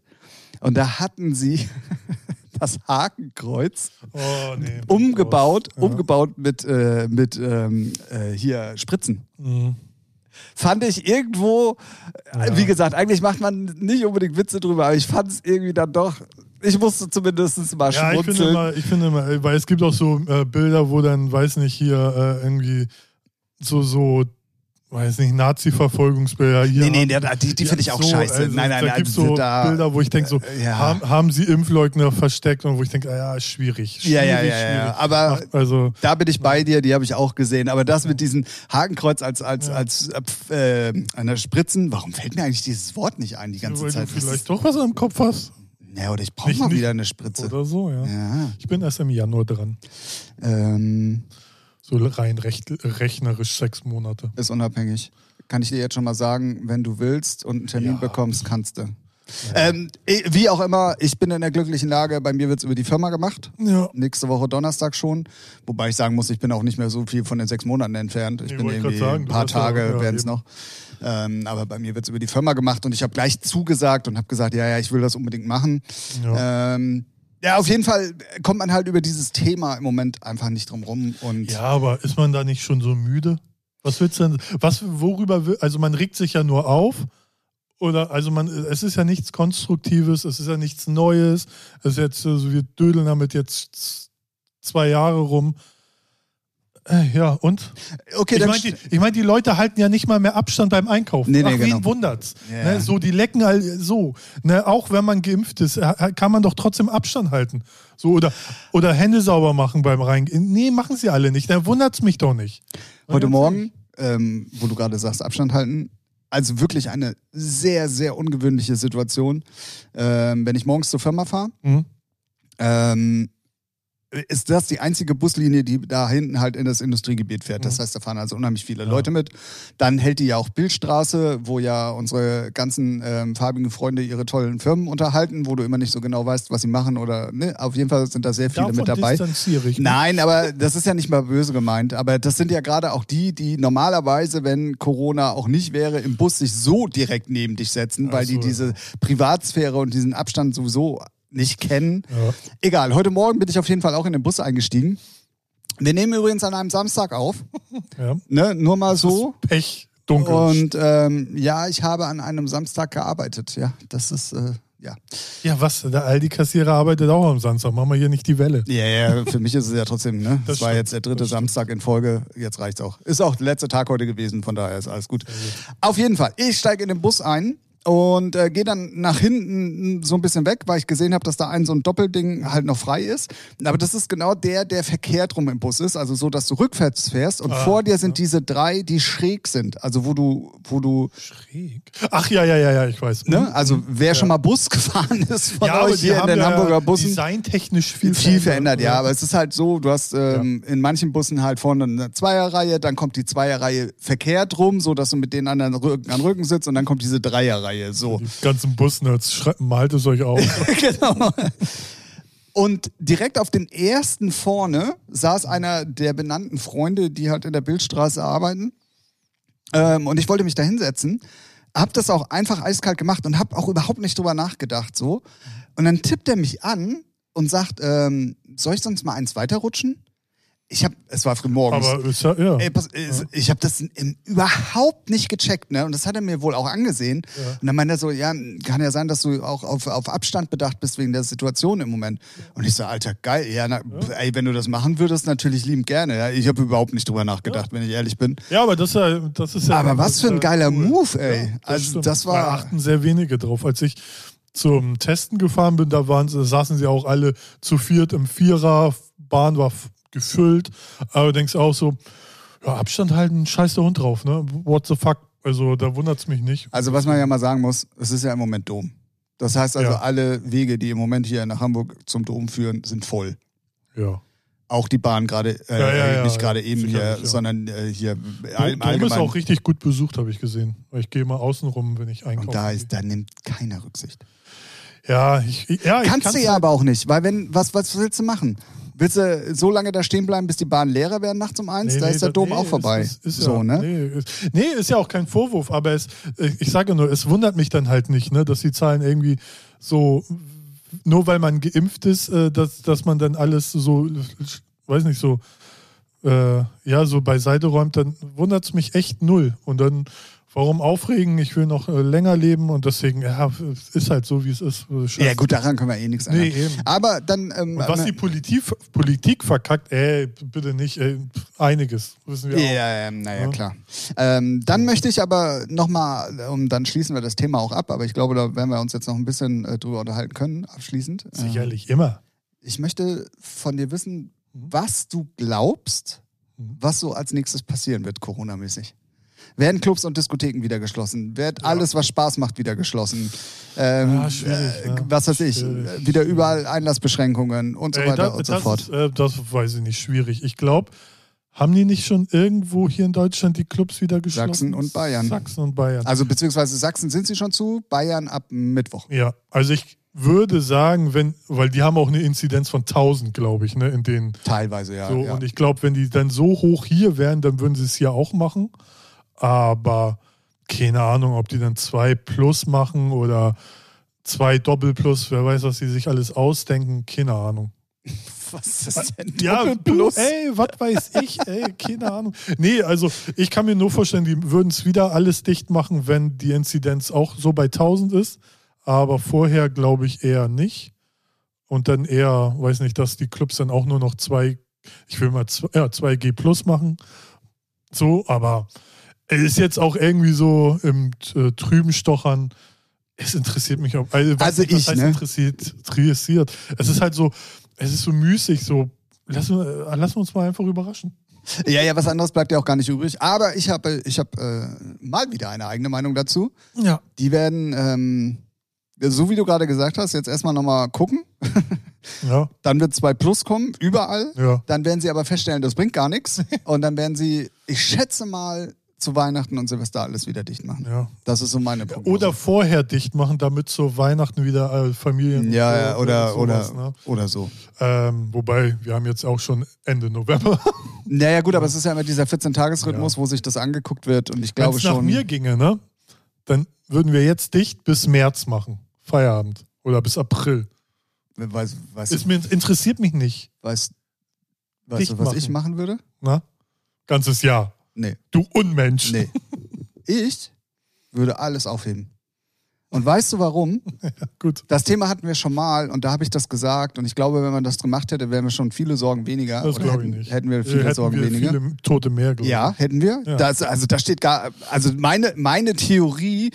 A: und da hatten sie das Hakenkreuz
B: oh, nee.
A: umgebaut,
B: Ja.
A: umgebaut mit, äh, mit ähm, äh, hier Spritzen
B: Mhm.
A: fand ich irgendwo, äh,
B: Ja.
A: wie gesagt, eigentlich macht man nicht unbedingt Witze drüber, aber ich fand es irgendwie dann doch, ich musste zumindest mal
B: Ja, ich finde
A: schmunzeln.
B: immer, ich finde immer, weil es gibt auch so äh, Bilder, wo dann, weiß nicht, hier äh, irgendwie so, so weiß nicht, Nazi-Verfolgungsbilder. Hier
A: Nee, nee, der- die, die finde ich auch
B: so,
A: scheiße.
B: also,
A: nein, nein,
B: da gibt es so
A: da,
B: Bilder, wo ich denke, so,
A: ja.
B: haben, haben sie Impfleugner versteckt und wo ich denke, ah, ja, ist schwierig.
A: Ja, ja,
B: schwierig,
A: ja, ja,
B: schwierig.
A: aber-
B: Macht- also,
A: Da bin ich bei dir, die habe ich auch gesehen. Aber das mit diesem Hakenkreuz als, als, als äh, pf- äh, an der Spritzen, warum fällt mir eigentlich dieses Wort nicht ein die ganze
B: weil
A: Zeit?
B: du vielleicht doch was am Kopf hast.
A: ja, oder ich brauche mal
B: nicht-
A: wieder eine Spritze.
B: Oder so, ja.
A: Ja.
B: Ich bin erst im Januar dran.
A: Ähm,
B: So rein recht, rechnerisch sechs Monate.
A: ist unabhängig. Kann ich dir jetzt schon mal sagen, wenn du willst und einen Termin
B: Ja.
A: bekommst, kannst du. Ähm, eh, wie auch immer, ich bin in der glücklichen Lage, bei mir wird es über die Firma gemacht.
B: Ja.
A: Nächste Woche Donnerstag schon. Wobei ich sagen muss, ich bin auch nicht mehr so viel von den sechs Monaten entfernt. Ich
B: Ich
A: bin irgendwie
B: sagen,
A: ein paar
B: ja-
A: Tage
B: ja,
A: werden es noch. Ähm, aber bei mir wird es über die Firma gemacht und ich habe gleich zugesagt und habe gesagt, ja, ja, ich will das unbedingt machen.
B: Ja.
A: Ähm, ja, auf jeden Fall kommt man halt über dieses Thema im Moment einfach nicht drum rum. Und
B: ja, aber ist man da nicht schon so müde? Was willst du denn? Was, worüber will, also man regt sich ja nur auf. Oder, also man, es ist ja nichts Konstruktives, es ist ja nichts Neues. Es ist jetzt, also wir dödeln damit jetzt zwei Jahre rum. Äh, ja, und?
A: okay,
B: Ich
A: dann
B: meine, die, ich mein, die Leute halten ja nicht mal mehr Abstand beim Einkaufen.
A: Nee, nee,
B: Ach, wen
A: genau.
B: wundert's?
A: Ja.
B: Ne, so, die lecken all, so. Ne, auch wenn man geimpft ist, äh, kann man doch trotzdem Abstand halten. So, oder, oder Hände sauber machen beim Reingehen. Nee, machen sie alle nicht. Da wundert's mich doch nicht.
A: Heute Morgen, ähm, wo du gerade sagst, Abstand halten. Also wirklich eine sehr, sehr ungewöhnliche Situation. Ähm, wenn ich morgens zur Firma fahre,
B: Mhm.
A: ähm, ist das die einzige Buslinie, die da hinten halt in das Industriegebiet fährt. Das
B: Mhm.
A: heißt, da fahren also unheimlich viele
B: Ja.
A: Leute mit. Dann hält die ja auch Bildstraße, wo ja unsere ganzen ähm, farbigen Freunde ihre tollen Firmen unterhalten, wo du immer nicht so genau weißt, was sie machen oder ne. Auf jeden Fall sind da sehr viele
B: Davon
A: mit dabei.
B: distanziere ich mich.
A: Nein, aber das ist ja nicht mal böse gemeint. Aber das sind ja gerade auch die, die normalerweise, wenn Corona auch nicht wäre, im Bus sich so direkt neben dich setzen, weil
B: so,
A: die diese Privatsphäre und diesen Abstand sowieso nicht kennen.
B: Ja.
A: Egal, heute Morgen bin ich auf jeden Fall auch in den Bus eingestiegen. Wir nehmen übrigens an einem Samstag auf,
B: Ja.
A: ne? nur mal so.
B: Pech, dunkel.
A: Und ähm, ja, ich habe an einem Samstag gearbeitet. Ja, das ist, äh, ja.
B: ja, was? Der Aldi-Kassierer arbeitet auch am Samstag. Machen wir hier nicht die Welle.
A: Ja, ja, für mich ist es ja trotzdem, ne? Das,
B: Das
A: war jetzt der dritte
B: das.
A: Samstag in Folge. Jetzt reicht's auch. Ist auch der letzte Tag heute gewesen, von daher ist alles gut. Auf jeden Fall, ich steige in den Bus ein und äh, gehe dann nach hinten so ein bisschen weg, weil ich gesehen habe, dass da ein so ein Doppelding halt noch frei ist. Aber das ist genau der, der verkehrt rum im Bus ist, also so, dass du rückwärts fährst und
B: Ah,
A: vor dir sind diese drei, die schräg sind, also wo du, wo du,
B: Schräg. Ach ja, ja, ja, ja, ich weiß.
A: ne? Also wer schon mal Bus gefahren ist von
B: ja,
A: euch hier in den
B: ja
A: Hamburger Bussen.
B: designtechnisch viel,
A: viel verändert, ja. Aber es ist halt so, du hast ähm, in manchen Bussen halt vorne eine Zweierreihe, dann kommt die Zweierreihe verkehrt rum, so dass du mit den anderen Rücken an Rücken sitzt und dann kommt diese Dreierreihe, so.
B: Die ganzen Busnerds, schreibt- malt es euch auf.
A: genau. Und direkt auf den ersten vorne saß einer der benannten Freunde, die halt in der Bildstraße arbeiten. Ähm, und ich wollte mich da hinsetzen, hab das auch einfach eiskalt gemacht und hab auch überhaupt nicht drüber nachgedacht, so. Und dann tippt er mich an und sagt, ähm, soll ich sonst mal eins weiterrutschen? Ich hab, es war früh morgens.
B: Aber ist ja, ja.
A: Ey, pass, äh, ich habe das im, überhaupt nicht gecheckt, ne? Und das hat er mir wohl auch angesehen.
B: Ja.
A: Und dann meinte er so, ja, kann ja sein, dass du auch auf, auf Abstand bedacht bist wegen der Situation im Moment. Und ich so, Alter, geil, ja, na, ey, wenn du das machen würdest, natürlich liebend gerne. Ja? Ich habe überhaupt nicht drüber nachgedacht, wenn ich ehrlich bin.
B: Ja, aber das ist ja, das ist ja.
A: Aber
B: das
A: was für ein
B: ja
A: geiler
B: cool.
A: Move, ey.
B: Ja,
A: also
B: stimmt.
A: das
B: Da
A: war.
B: achten sehr wenige drauf. Als ich zum Testen gefahren bin, da waren, sie- saßen sie auch alle zu viert im Vierer, Bahn war gefüllt. Aber du denkst auch so, ja, Abstand halten, scheiß der Hund drauf, ne? What the fuck? Also da wundert's mich nicht.
A: Also was man ja mal sagen muss, es ist ja im Moment Dom. Das heißt also,
B: Ja.
A: alle Wege, die im Moment hier nach Hamburg zum Dom führen, sind voll.
B: Ja.
A: Auch die Bahn gerade, äh,
B: Ja, ja,
A: nicht gerade eben hier, sondern äh, hier
B: Dom, Dom ist auch richtig gut besucht, habe ich gesehen. Ich gehe mal außen rum, wenn ich einkaufe.
A: Und da, ist, da nimmt keiner Rücksicht.
B: ja, ich, ja, ich
A: Kannst du ja aber auch nicht, weil wenn, was, was willst du machen? Willst du so lange da stehen bleiben, bis die Bahn leerer werden nachts um eins?
B: Nee,
A: da
B: nee,
A: ist der Dom
B: nee,
A: auch vorbei.
B: Ist, ist, ist
A: so,
B: ja,
A: ne?
B: Nee ist, nee, ist ja auch kein Vorwurf, aber es, ich sage nur, es wundert mich dann halt nicht, ne, dass die Zahlen irgendwie so, nur weil man geimpft ist, äh, dass, dass man dann alles so, weiß nicht, so, äh, ja, so beiseite räumt, dann wundert es mich echt null. Und dann, warum aufregen? Ich will noch äh, länger leben und deswegen, ja, ist halt so, wie es ist.
A: Ja, gut, daran können wir eh nichts ändern.
B: Nee, eben.
A: Aber dann, ähm,
B: Und was die Politik, Politik verkackt, ey, bitte nicht, ey, einiges, wissen wir auch.
A: Ja, ja, naja,
B: Ja.
A: klar. Ähm, dann möchte ich aber nochmal, um, dann schließen wir das Thema auch ab, aber ich glaube, da werden wir uns jetzt noch ein bisschen äh, drüber unterhalten können, abschließend. Ähm,
B: Sicherlich, immer.
A: ich möchte von dir wissen,
B: Mhm.
A: was du glaubst,
B: Mhm.
A: was so als nächstes passieren wird, Corona-mäßig. Werden Clubs und Diskotheken wieder geschlossen? Wird alles, was Spaß macht, wieder geschlossen? Ähm,
B: Ja,
A: äh,
B: ja.
A: Was weiß ich,
B: Schwierig.
A: wieder überall Einlassbeschränkungen und so
B: Ey,
A: weiter
B: da-
A: und so
B: das,
A: fort.
B: Äh, das weiß ich nicht, schwierig. Ich glaube, haben die nicht schon irgendwo hier in Deutschland die Clubs wieder geschlossen?
A: Sachsen und Bayern.
B: Sachsen und Bayern.
A: Also beziehungsweise Sachsen sind sie schon zu, Bayern ab Mittwoch.
B: Ja, also ich würde sagen, wenn, weil die haben auch eine Inzidenz von 1000, glaube ich, ne, in den
A: Teilweise, ja.
B: so
A: ja.
B: und ich glaube, wenn die dann so hoch hier wären, dann würden sie es hier auch machen, aber keine Ahnung, ob die dann zwei plus machen oder zwei Doppel plus, wer weiß, was sie sich alles ausdenken, keine Ahnung.
A: was ist denn
B: Ja,
A: Doppel
B: du,
A: Plus?
B: ey, was weiß ich, ey, keine Ahnung. Nee, also ich kann mir nur vorstellen, die würden es wieder alles dicht machen, wenn die Inzidenz auch so bei 1000 ist, aber vorher glaube ich eher nicht. Und dann eher, weiß nicht, dass die Clubs dann auch nur noch zwei, ich will mal zwei, ja, 2G plus machen. So, aber ist jetzt auch irgendwie so im äh, trüben Stochern. Es interessiert mich auch. Also,
A: Also
B: nicht, was
A: ich,
B: heißt
A: ne?
B: interessiert, interessiert. Es ist halt so, es ist so müßig, so. Lassen wir, äh, lassen wir uns mal einfach überraschen.
A: Ja, ja, was anderes bleibt ja auch gar nicht übrig. Aber ich habe ich hab, äh, mal wieder eine eigene Meinung dazu.
B: Ja.
A: Die werden, ähm, so wie du gerade gesagt hast, jetzt erstmal nochmal gucken.
B: Ja,
A: Dann wird 2 Plus kommen, überall.
B: ja.
A: Dann werden sie aber feststellen, das bringt gar nichts. Und dann werden sie, ich schätze mal, zu Weihnachten und Silvester alles wieder dicht machen.
B: ja.
A: Das ist so meine Prognose.
B: Oder vorher dicht machen, damit zu Weihnachten wieder äh, Familien. und
A: ja,
B: so-
A: ja, oder,
B: sowas,
A: oder,
B: Ne?
A: oder so.
B: Ähm, wobei, wir haben jetzt auch schon Ende November.
A: Naja, gut, aber es ist ja immer dieser 14-Tages-Rhythmus, wo sich das angeguckt wird. Und ich
B: Wenn
A: glaube
B: es nach
A: schon.
B: mir ginge, ne? Dann würden wir jetzt dicht bis März machen. Feierabend. Oder bis April.
A: Weiß, weiß,
B: Ist mir, interessiert mich nicht.
A: weiß, weißt
B: dicht
A: du, was ich
B: machen.
A: machen würde?
B: Ne? Ganzes Jahr.
A: Nee.
B: Du Unmensch.
A: Nee. Ich würde alles aufheben. Und weißt du warum?
B: Gut.
A: Das Thema hatten wir schon mal und da habe ich das gesagt. Und ich glaube, wenn man das gemacht hätte, wären wir schon viele Sorgen weniger.
B: Das glaube ich nicht.
A: Hätten wir viele
B: hätten
A: Sorgen
B: wir
A: weniger.
B: Viele Tote mehr, glaube
A: Ja, hätten wir.
B: Ja.
A: Das, also da steht gar, also meine, meine Theorie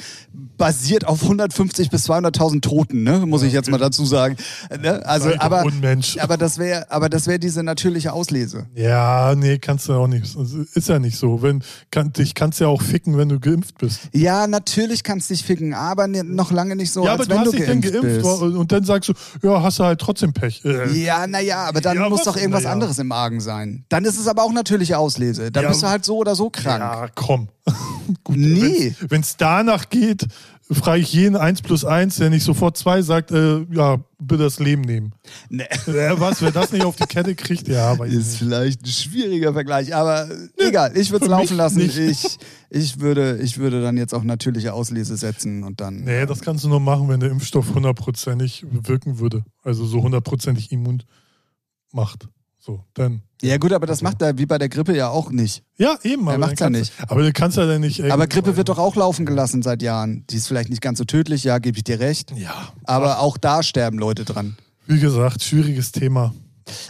A: basiert auf 150 bis 200.000 Toten, ne? muss ich jetzt mal dazu sagen. Ne? Also, aber,
B: Unmensch.
A: aber das wäre, aber das wäre diese natürliche Auslese.
B: Ja, nee, kannst du auch nicht. Ist ja nicht so. Wenn, kann, dich kannst ja auch ficken, wenn du geimpft bist.
A: Ja, natürlich kannst du dich ficken, aber ne- noch lange nicht so,
B: ja,
A: als
B: aber
A: wenn
B: du hast
A: du
B: dich dann
A: geimpft,
B: geimpft
A: bist.
B: und dann sagst du, ja, hast du halt trotzdem Pech. Äh,
A: Ja, naja, aber dann
B: Ja,
A: muss
B: was
A: doch irgendwas
B: ja?
A: anderes im Argen sein. Dann ist es aber auch natürliche Auslese. Dann bist du halt so oder so krank.
B: Ja, komm. Gut,
A: Nee.
B: Wenn es danach geht, frage ich jeden 1 plus 1, der nicht sofort 2 sagt, äh, ja, bitte das Leben nehmen.
A: Nee.
B: Ja, was, wer das nicht auf die Kette kriegt, ja, ich
A: Ist
B: nicht.
A: vielleicht ein schwieriger Vergleich, aber egal, ich würde es laufen lassen.
B: nicht.
A: Ich, ich, würde, ich würde dann jetzt auch natürliche Auslese setzen und dann.
B: Nee, das kannst du nur machen, wenn der Impfstoff hundertprozentig wirken würde. Also so hundertprozentig immun macht. So, dann.
A: Ja, gut, aber das macht er wie bei der Grippe ja auch nicht.
B: Ja, eben. aber
A: macht's
B: dann
A: ja
B: du- Aber du kannst ja dann nicht.
A: Aber Grippe wird doch auch laufen gelassen seit Jahren. Die ist vielleicht nicht ganz so tödlich, ja, gebe ich dir recht.
B: Ja.
A: Aber auch da sterben Leute dran.
B: Wie gesagt, schwieriges Thema.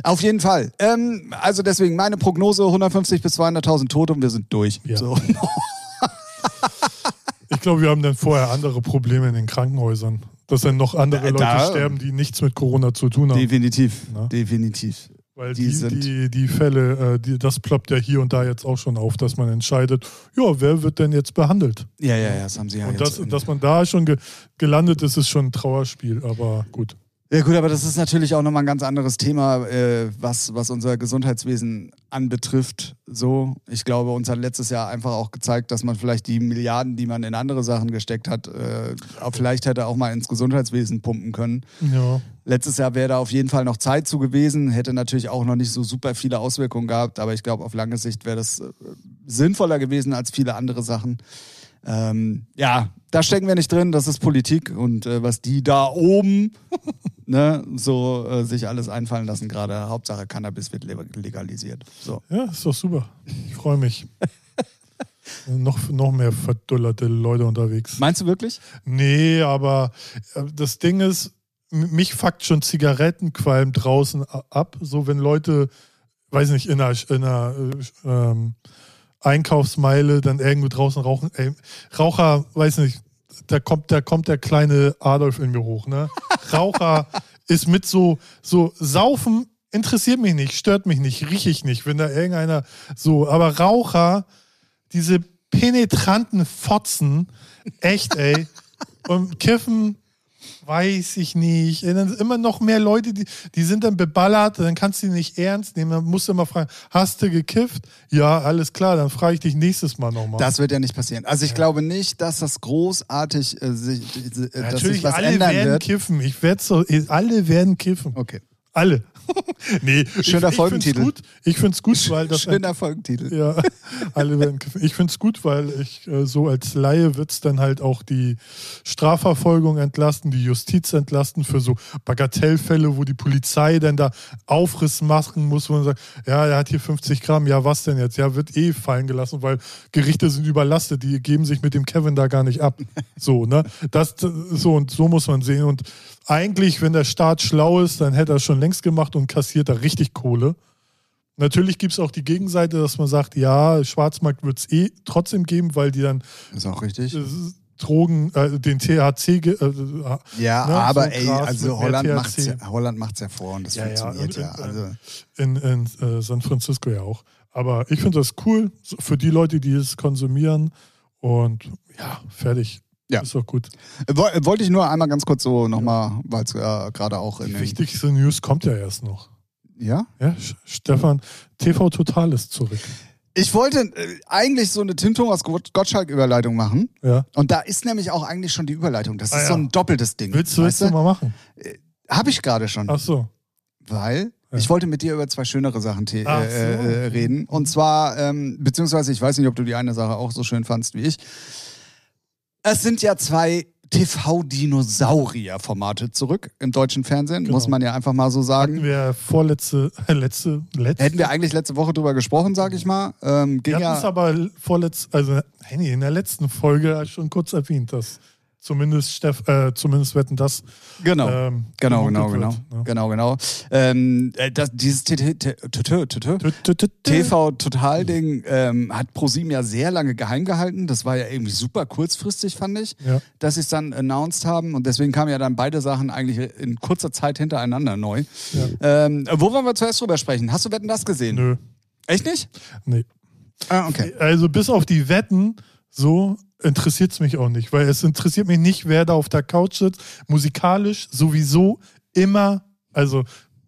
A: Auf jeden Fall. Ähm, also deswegen meine Prognose 150 bis 200.000 Tote und wir sind durch.
B: Ja.
A: So.
B: Ich glaube, wir haben dann vorher andere Probleme in den Krankenhäusern. Dass dann noch andere Leute
A: da-
B: sterben, die nichts mit Corona zu tun haben.
A: Definitiv.
B: Na?
A: Definitiv.
B: Weil
A: die
B: die, die, die Fälle, äh, die, das ploppt ja hier und da jetzt auch schon auf, dass man entscheidet, ja, wer wird denn jetzt behandelt?
A: Ja, ja, ja, das haben sie ja
B: und
A: jetzt.
B: das, dass man da schon ge gelandet ist, ist schon ein Trauerspiel, aber gut.
A: Ja gut, aber das ist natürlich auch nochmal ein ganz anderes Thema, äh, was, was unser Gesundheitswesen anbetrifft. So, ich glaube, uns hat letztes Jahr einfach auch gezeigt, dass man vielleicht die Milliarden, die man in andere Sachen gesteckt hat, äh, vielleicht hätte auch mal ins Gesundheitswesen pumpen können.
B: Ja.
A: Letztes Jahr wäre da auf jeden Fall noch Zeit zu gewesen, hätte natürlich auch noch nicht so super viele Auswirkungen gehabt, aber ich glaube, auf lange Sicht wäre das äh, sinnvoller gewesen als viele andere Sachen. Ähm, ja, da stecken wir nicht drin, das ist Politik und äh, was die da oben ne, so äh, sich alles einfallen lassen, gerade Hauptsache Cannabis wird le- legalisiert. So.
B: ja, ist doch super. Ich freue mich. noch, noch mehr verdullerte Leute unterwegs.
A: Meinst du wirklich?
B: Nee, aber äh, das Ding ist, mich fuckt schon Zigarettenqualm draußen ab. So, wenn Leute, weiß nicht, in einer, in einer äh, ähm, Einkaufsmeile dann irgendwo draußen rauchen. Ey, Raucher, weiß nicht, da kommt, da kommt der kleine Adolf in mir hoch, ne? Raucher ist mit so, so Saufen interessiert mich nicht, stört mich nicht, rieche ich nicht, wenn da irgendeiner so, aber Raucher, diese penetranten Fotzen, echt, ey. Und Kiffen, weiß ich nicht. Dann immer noch mehr Leute, die, die sind dann beballert, dann kannst du die nicht ernst nehmen. Dann musst du immer fragen, hast du gekifft? Ja, alles klar, dann frage ich dich nächstes Mal nochmal.
A: Das wird ja nicht passieren. Also ich ja. glaube nicht, dass das großartig äh, sich, äh,
B: dass Natürlich, sich was alle ändern werden
A: wird.
B: kiffen. Ich werde so, alle werden kiffen.
A: Okay.
B: Alle. Nee,
A: schöner
B: ich,
A: Folgentitel.
B: Ich finde es gut, gut, weil das.
A: Schöner ein, Folgentitel.
B: Ja, alle werden. Ich finde es gut, weil ich äh, so als Laie wird es dann halt auch die Strafverfolgung entlasten, die Justiz entlasten für so Bagatellfälle, wo die Polizei dann da Aufriss machen muss, wo man sagt, ja, er hat hier 50 Gramm, ja, was denn jetzt? Ja, wird eh fallen gelassen, weil Gerichte sind überlastet, die geben sich mit dem Kevin da gar nicht ab. So, ne? Das, so und so muss man sehen. Und eigentlich, wenn der Staat schlau ist, dann hätte er schon längst gemacht und kassiert da richtig Kohle. Natürlich gibt es auch die Gegenseite, dass man sagt, ja, Schwarzmarkt wird es eh trotzdem geben, weil die dann
A: ist auch richtig. Äh,
B: Drogen, äh, den THC. Äh,
A: äh, ja, ne, aber so ey, also Holland macht es ja, Holland macht's ja vor und das ja, funktioniert ja.
B: In,
A: ja.
B: Also. in, in, in San Francisco ja auch. Aber ich finde das cool für die Leute, die es konsumieren. Und ja, fertig. Ja. Ist doch gut.
A: Wollte ich nur einmal ganz kurz so nochmal, weil es äh, gerade auch in.
B: Die wichtigste News kommt ja erst noch.
A: Ja?
B: Ja, Stefan, TV Total ist zurück.
A: Ich wollte äh, eigentlich so eine Tim Thomas Gottschalk-Überleitung machen.
B: Ja.
A: Und da ist nämlich auch eigentlich schon die Überleitung. Das ah, ist ja. so ein doppeltes Ding.
B: Willst du, willst du mal machen?
A: Äh, Habe ich gerade schon.
B: Ach so.
A: Weil ja. ich wollte mit dir über zwei schönere Sachen äh, so. äh, reden. Und zwar, ähm, beziehungsweise ich weiß nicht, ob du die eine Sache auch so schön fandst wie ich. Es sind ja zwei TV-Dinosaurier-Formate zurück im deutschen Fernsehen, genau. muss man ja einfach mal so sagen.
B: Hatten wir vorletzte, äh, letzte, letzte.
A: Hätten wir eigentlich letzte Woche drüber gesprochen, sag ich mal. Ähm,
B: ging wir hatten ja, es aber vorletzt, also in der letzten Folge schon kurz erwähnt, dass zumindest Steff, äh, zumindest wetten das.
A: Genau, ähm, genau, genau, genau, wird, ne? genau, genau. Ähm, äh, das, dieses TV-Total-Ding ähm, hat ProSieben ja sehr lange geheim gehalten. Das war ja irgendwie super kurzfristig, fand ich,
B: ja.
A: dass sie es dann announced haben. Und deswegen kamen ja dann beide Sachen eigentlich in kurzer Zeit hintereinander neu. Ja. Ähm, wo wollen wir zuerst drüber sprechen? Hast du Wetten das gesehen?
B: Nö.
A: Echt nicht?
B: Nee.
A: Ah, okay.
B: Also bis auf die Wetten so interessiert es mich auch nicht, weil es interessiert mich nicht, wer da auf der Couch sitzt. Musikalisch sowieso immer, also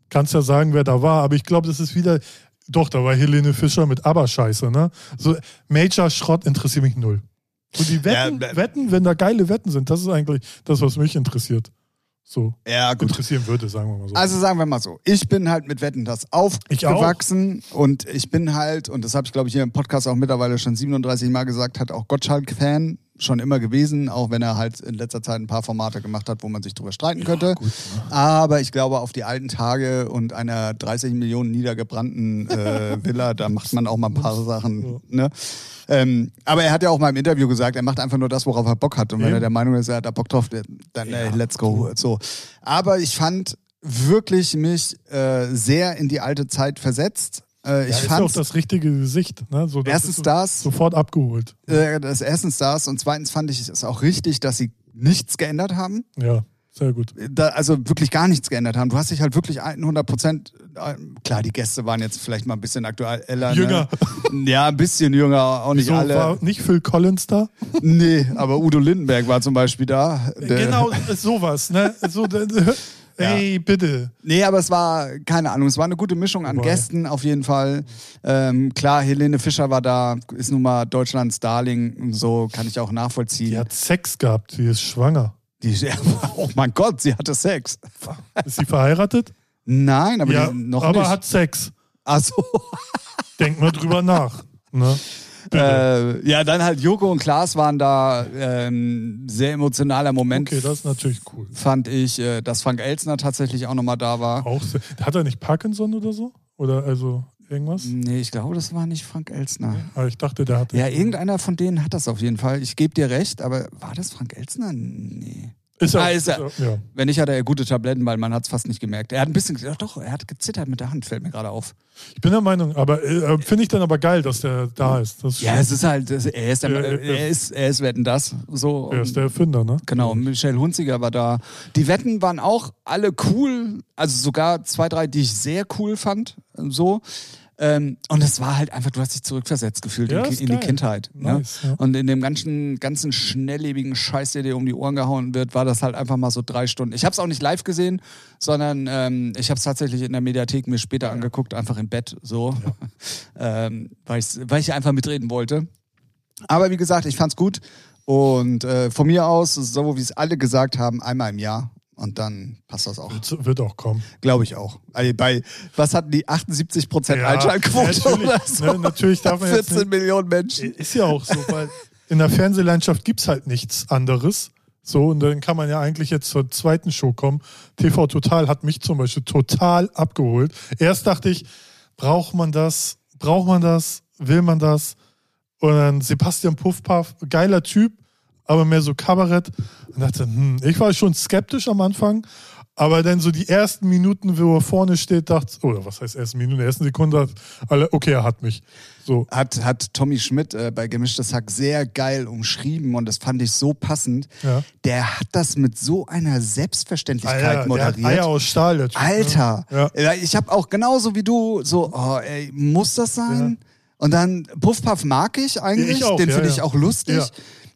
B: kannst ja sagen, wer da war, aber ich glaube, das ist wieder, doch, da war Helene Fischer mit Aber-Scheiße, ne? So, Major-Schrott interessiert mich null. Und die Wetten, ja, Wetten, wenn da geile Wetten sind, das ist eigentlich das, was mich interessiert so
A: ja,
B: interessieren würde, sagen wir mal so.
A: Also sagen wir mal so, ich bin halt mit Wetten das aufgewachsen und ich bin halt, und das habe ich glaube ich hier im Podcast auch mittlerweile schon 37 Mal gesagt, hat auch Gottschalk-Fan schon immer gewesen, auch wenn er halt in letzter Zeit ein paar Formate gemacht hat, wo man sich drüber streiten könnte. Ja, gut, ne? Aber ich glaube, auf die alten Tage und einer 30 Millionen niedergebrannten äh, Villa, da macht man auch mal ein paar Sachen. Ne? Ähm, aber er hat ja auch mal im Interview gesagt, er macht einfach nur das, worauf er Bock hat. Und wenn ja. er der Meinung ist, er hat da Bock drauf, dann ja. ey, let's go. So. Aber ich fand wirklich mich äh, sehr in die alte Zeit versetzt. Äh, ich ja, fand
B: auch das richtige Gesicht. Ne? So,
A: das erstens das.
B: Sofort abgeholt.
A: Äh, das erstens das und zweitens fand ich es auch richtig, dass sie nichts geändert haben.
B: Ja. Sehr gut.
A: Da, also wirklich gar nichts geändert haben. Du hast dich halt wirklich 100 Prozent, äh, klar, die Gäste waren jetzt vielleicht mal ein bisschen aktueller.
B: Ne? Jünger.
A: Ne? Ja, ein bisschen jünger, auch nicht Wieso, alle.
B: War nicht Phil Collins da?
A: Nee, aber Udo Lindenberg war zum Beispiel da.
B: genau, sowas, ne? So, Ey, ja. bitte.
A: Nee, aber es war, keine Ahnung, es war eine gute Mischung an Wobei. Gästen auf jeden Fall. Ähm, klar, Helene Fischer war da, ist nun mal Deutschlands Darling, so kann ich auch nachvollziehen.
B: Die hat Sex gehabt, sie ist schwanger.
A: Die, oh mein Gott, sie hatte Sex.
B: Ist sie verheiratet?
A: Nein, aber
B: ja,
A: noch
B: aber
A: nicht.
B: hat Sex.
A: Ach so.
B: Denk mal drüber nach. Ne?
A: Äh, ja, dann halt Joko und Klaas waren da ähm, sehr emotionaler Moment.
B: Okay, das ist natürlich cool.
A: Fand ich, äh, dass Frank Elsner tatsächlich auch nochmal da war.
B: Auch hat er nicht Parkinson oder so? Oder also irgendwas?
A: Nee, ich glaube, das war nicht Frank Elsner.
B: Aber ich dachte, der hatte.
A: Ja, irgendeiner von denen hat das auf jeden Fall. Ich gebe dir recht, aber war das Frank Elsner? Nee.
B: Ist er,
A: Ah, ist er.
B: ist er- ja.
A: Wenn nicht, hat er gute Tabletten, weil man hat es fast nicht gemerkt. Er hat ein bisschen, doch, doch, er hat gezittert mit der Hand, fällt mir gerade auf.
B: Ich bin der Meinung, aber äh, finde ich dann aber geil, dass der da ist. Das ist
A: Ja, es ist halt, er ist, der,
B: Ja, ja,
A: er ist, er ist Wetten das. So.
B: er ist der Erfinder, ne?
A: Genau, Michelle Hunziger war da. Die Wetten waren auch alle cool, also sogar zwei, drei, die ich sehr cool fand. So. Ähm, und es war halt einfach, du hast dich zurückversetzt gefühlt
B: Ja,
A: in, in die. Kindheit.
B: Nice,
A: ne?
B: ja.
A: Und in dem ganzen, ganzen schnelllebigen Scheiß, der dir um die Ohren gehauen wird, war das halt einfach mal so drei Stunden. Ich habe es auch nicht live gesehen, sondern ähm, ich habe es tatsächlich in der Mediathek mir später angeguckt, einfach im Bett, so, ähm, weil, weil ich einfach mitreden wollte. Aber wie gesagt, ich fand's gut. Und äh, von mir aus, so wie es alle gesagt haben, einmal im Jahr. Und dann passt das auch.
B: Wird, wird auch kommen.
A: Glaube ich auch. Also bei, was hatten die 78 Prozent
B: Ja,
A: Einschaltquote
B: natürlich,
A: oder so?
B: ne, natürlich darf man jetzt
A: 14
B: nicht-
A: Millionen Menschen.
B: Ist ja auch so, weil in der Fernsehlandschaft gibt es halt nichts anderes. So, und dann kann man ja eigentlich jetzt zur zweiten Show kommen. TV Total hat mich zum Beispiel total abgeholt. Erst dachte ich, braucht man das? Braucht man das? Will man das? Und dann Sebastian Puffpaff, geiler Typ, aber mehr so Kabarett. Und dachte, hm, ich war schon skeptisch am Anfang, aber dann so die ersten Minuten, wo er vorne steht, dachte, oder was heißt ersten Minuten, ersten Sekunde, alle, okay, er hat mich. So,
A: Hat, hat Tommy Schmidt äh, bei Gemischtes Hack sehr geil umschrieben und das fand ich so passend.
B: Ja.
A: Der hat das mit so einer Selbstverständlichkeit
B: Alter, hat
A: moderiert.
B: Eier aus Stahl, der Typ. ne?
A: Alter,
B: Ja.
A: Ja, ich habe auch genauso wie du so, oh, ey, muss das sein? Und dann Puffpuff mag ich eigentlich,
B: Ich auch,
A: den
B: ja,
A: finde ich
B: ja.
A: auch lustig.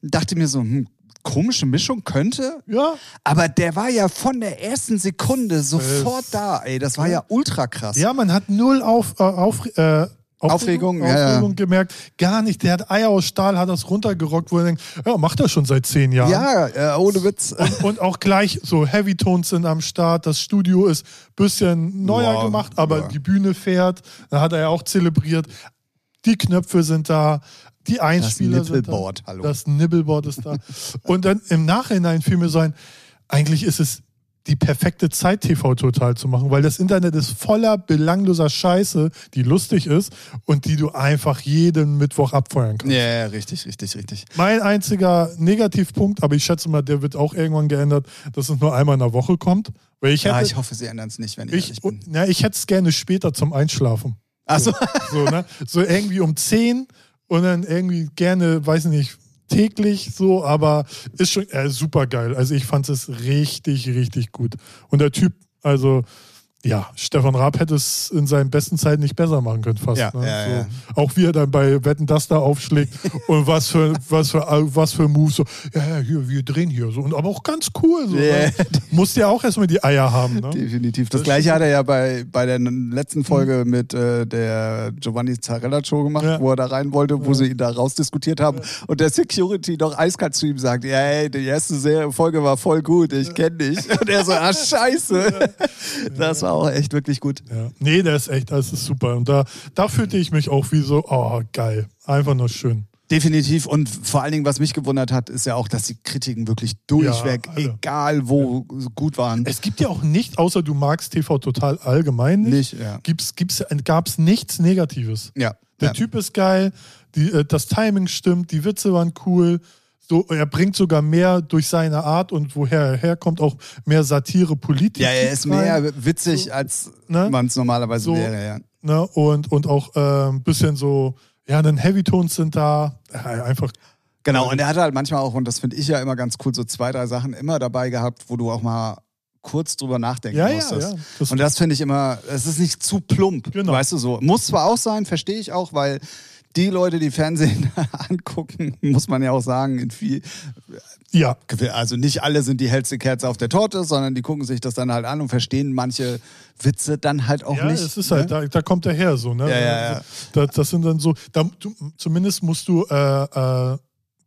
B: Ja.
A: Dachte mir so, hm, komische Mischung könnte.
B: Ja,
A: Aber der war ja von der ersten Sekunde sofort da, ey. Das war ja ultra krass.
B: ja, man hat null auf, äh, auf, äh,
A: Aufregung, ja, ja.
B: Aufregung gemerkt. Gar nicht. Der hat Eier aus Stahl, hat das runtergerockt, wo er denkt, ja, macht er schon seit zehn Jahren.
A: Ja, äh, ohne Witz.
B: Und, und auch gleich so Heavy Tones sind am Start. Das Studio ist ein bisschen neuer
A: Ja,
B: gemacht, aber
A: ja.
B: die Bühne fährt. Da hat er ja auch zelebriert. Die Knöpfe sind da. Die Einspieler sind da.
A: Hallo.
B: Das Nibbleboard ist da. Und dann im Nachhinein fiel mir so ein, eigentlich ist es die perfekte Zeit, TV total zu machen, weil das Internet ist voller belangloser Scheiße, die lustig ist und die du einfach jeden Mittwoch abfeuern kannst.
A: Ja, ja, richtig, richtig, richtig.
B: Mein einziger Negativpunkt, aber ich schätze mal, der wird auch irgendwann geändert, dass es nur einmal in der Woche kommt. Weil ich hätte,
A: Ja, ich hoffe, sie ändern es nicht, wenn ich,
B: ich,
A: bin.
B: na, ich hätte es gerne später zum Einschlafen.
A: Achso,
B: So, ne? so irgendwie um 10 und dann irgendwie gerne, weiß nicht, täglich so, aber ist schon äh, super geil. Also ich fand es richtig, richtig gut. Und der Typ, also ja, Stefan Raab hätte es in seinen besten Zeiten nicht besser machen können, fast.
A: Ja,
B: ne?
A: ja,
B: so.
A: ja.
B: Auch wie er dann bei Wetten das da aufschlägt und was für, was für, was für Moves, so, ja, ja, hier, wir drehen hier so. Und aber auch ganz cool. So,
A: Ja.
B: ne? Musst ja auch erstmal die Eier haben. Ne?
A: definitiv. Das
B: Das
A: gleiche hat er ja bei, bei der letzten Folge mit äh, der Giovanni Zarella Show gemacht,
B: Ja.
A: wo er da rein wollte, wo sie ihn da rausdiskutiert haben und der Security doch eiskalt zu ihm sagt, ja, ey, die erste Folge war voll gut, ich kenne dich. Und er so, ah, scheiße. Das war auch echt wirklich gut.
B: Ja. Nee, der ist echt, das ist super. Und da, da fühlte ich mich auch wie so, oh, geil. Einfach nur schön.
A: Definitiv. Und vor allen Dingen, was mich gewundert hat, ist ja auch, dass die Kritiken wirklich durchweg,
B: Ja,
A: egal wo, gut waren.
B: Es gibt ja auch nicht, außer du magst TV total allgemein nicht,
A: Nicht, ja.
B: gibt's, gibt's, gab's nichts Negatives.
A: Ja.
B: Der
A: ja.
B: Typ ist geil, die, äh, das Timing stimmt, die Witze waren cool. Er bringt sogar mehr durch seine Art und woher er herkommt, auch mehr Satire, Politik.
A: Ja, er ist
B: rein,
A: mehr witzig,
B: So,
A: als
B: ne?
A: man es normalerweise
B: So.
A: wäre, ja.
B: Ne? Und, und auch äh, ein bisschen so, ja, dann Heavy Tones sind da. Ja, einfach
A: Genau, und er hat halt manchmal auch, und das finde ich ja immer ganz cool, so zwei, drei Sachen immer dabei gehabt, wo du auch mal kurz drüber nachdenken
B: Ja, ja,
A: musstest.
B: ja. Das-
A: und das finde ich immer, es ist nicht zu plump,
B: Genau.
A: weißt du so. Muss zwar auch sein, verstehe ich auch, weil die Leute, die Fernsehen angucken, muss man ja auch sagen, in viel,
B: ja,
A: also nicht alle sind die hellste Kerze auf der Torte, sondern die gucken sich das dann halt an und verstehen manche Witze dann halt auch
B: ja,
A: nicht.
B: es ist halt,
A: ne?
B: da, da kommt er her so, ne?
A: Ja, ja, ja.
B: Das, das sind dann so, da, du, zumindest musst du äh, äh,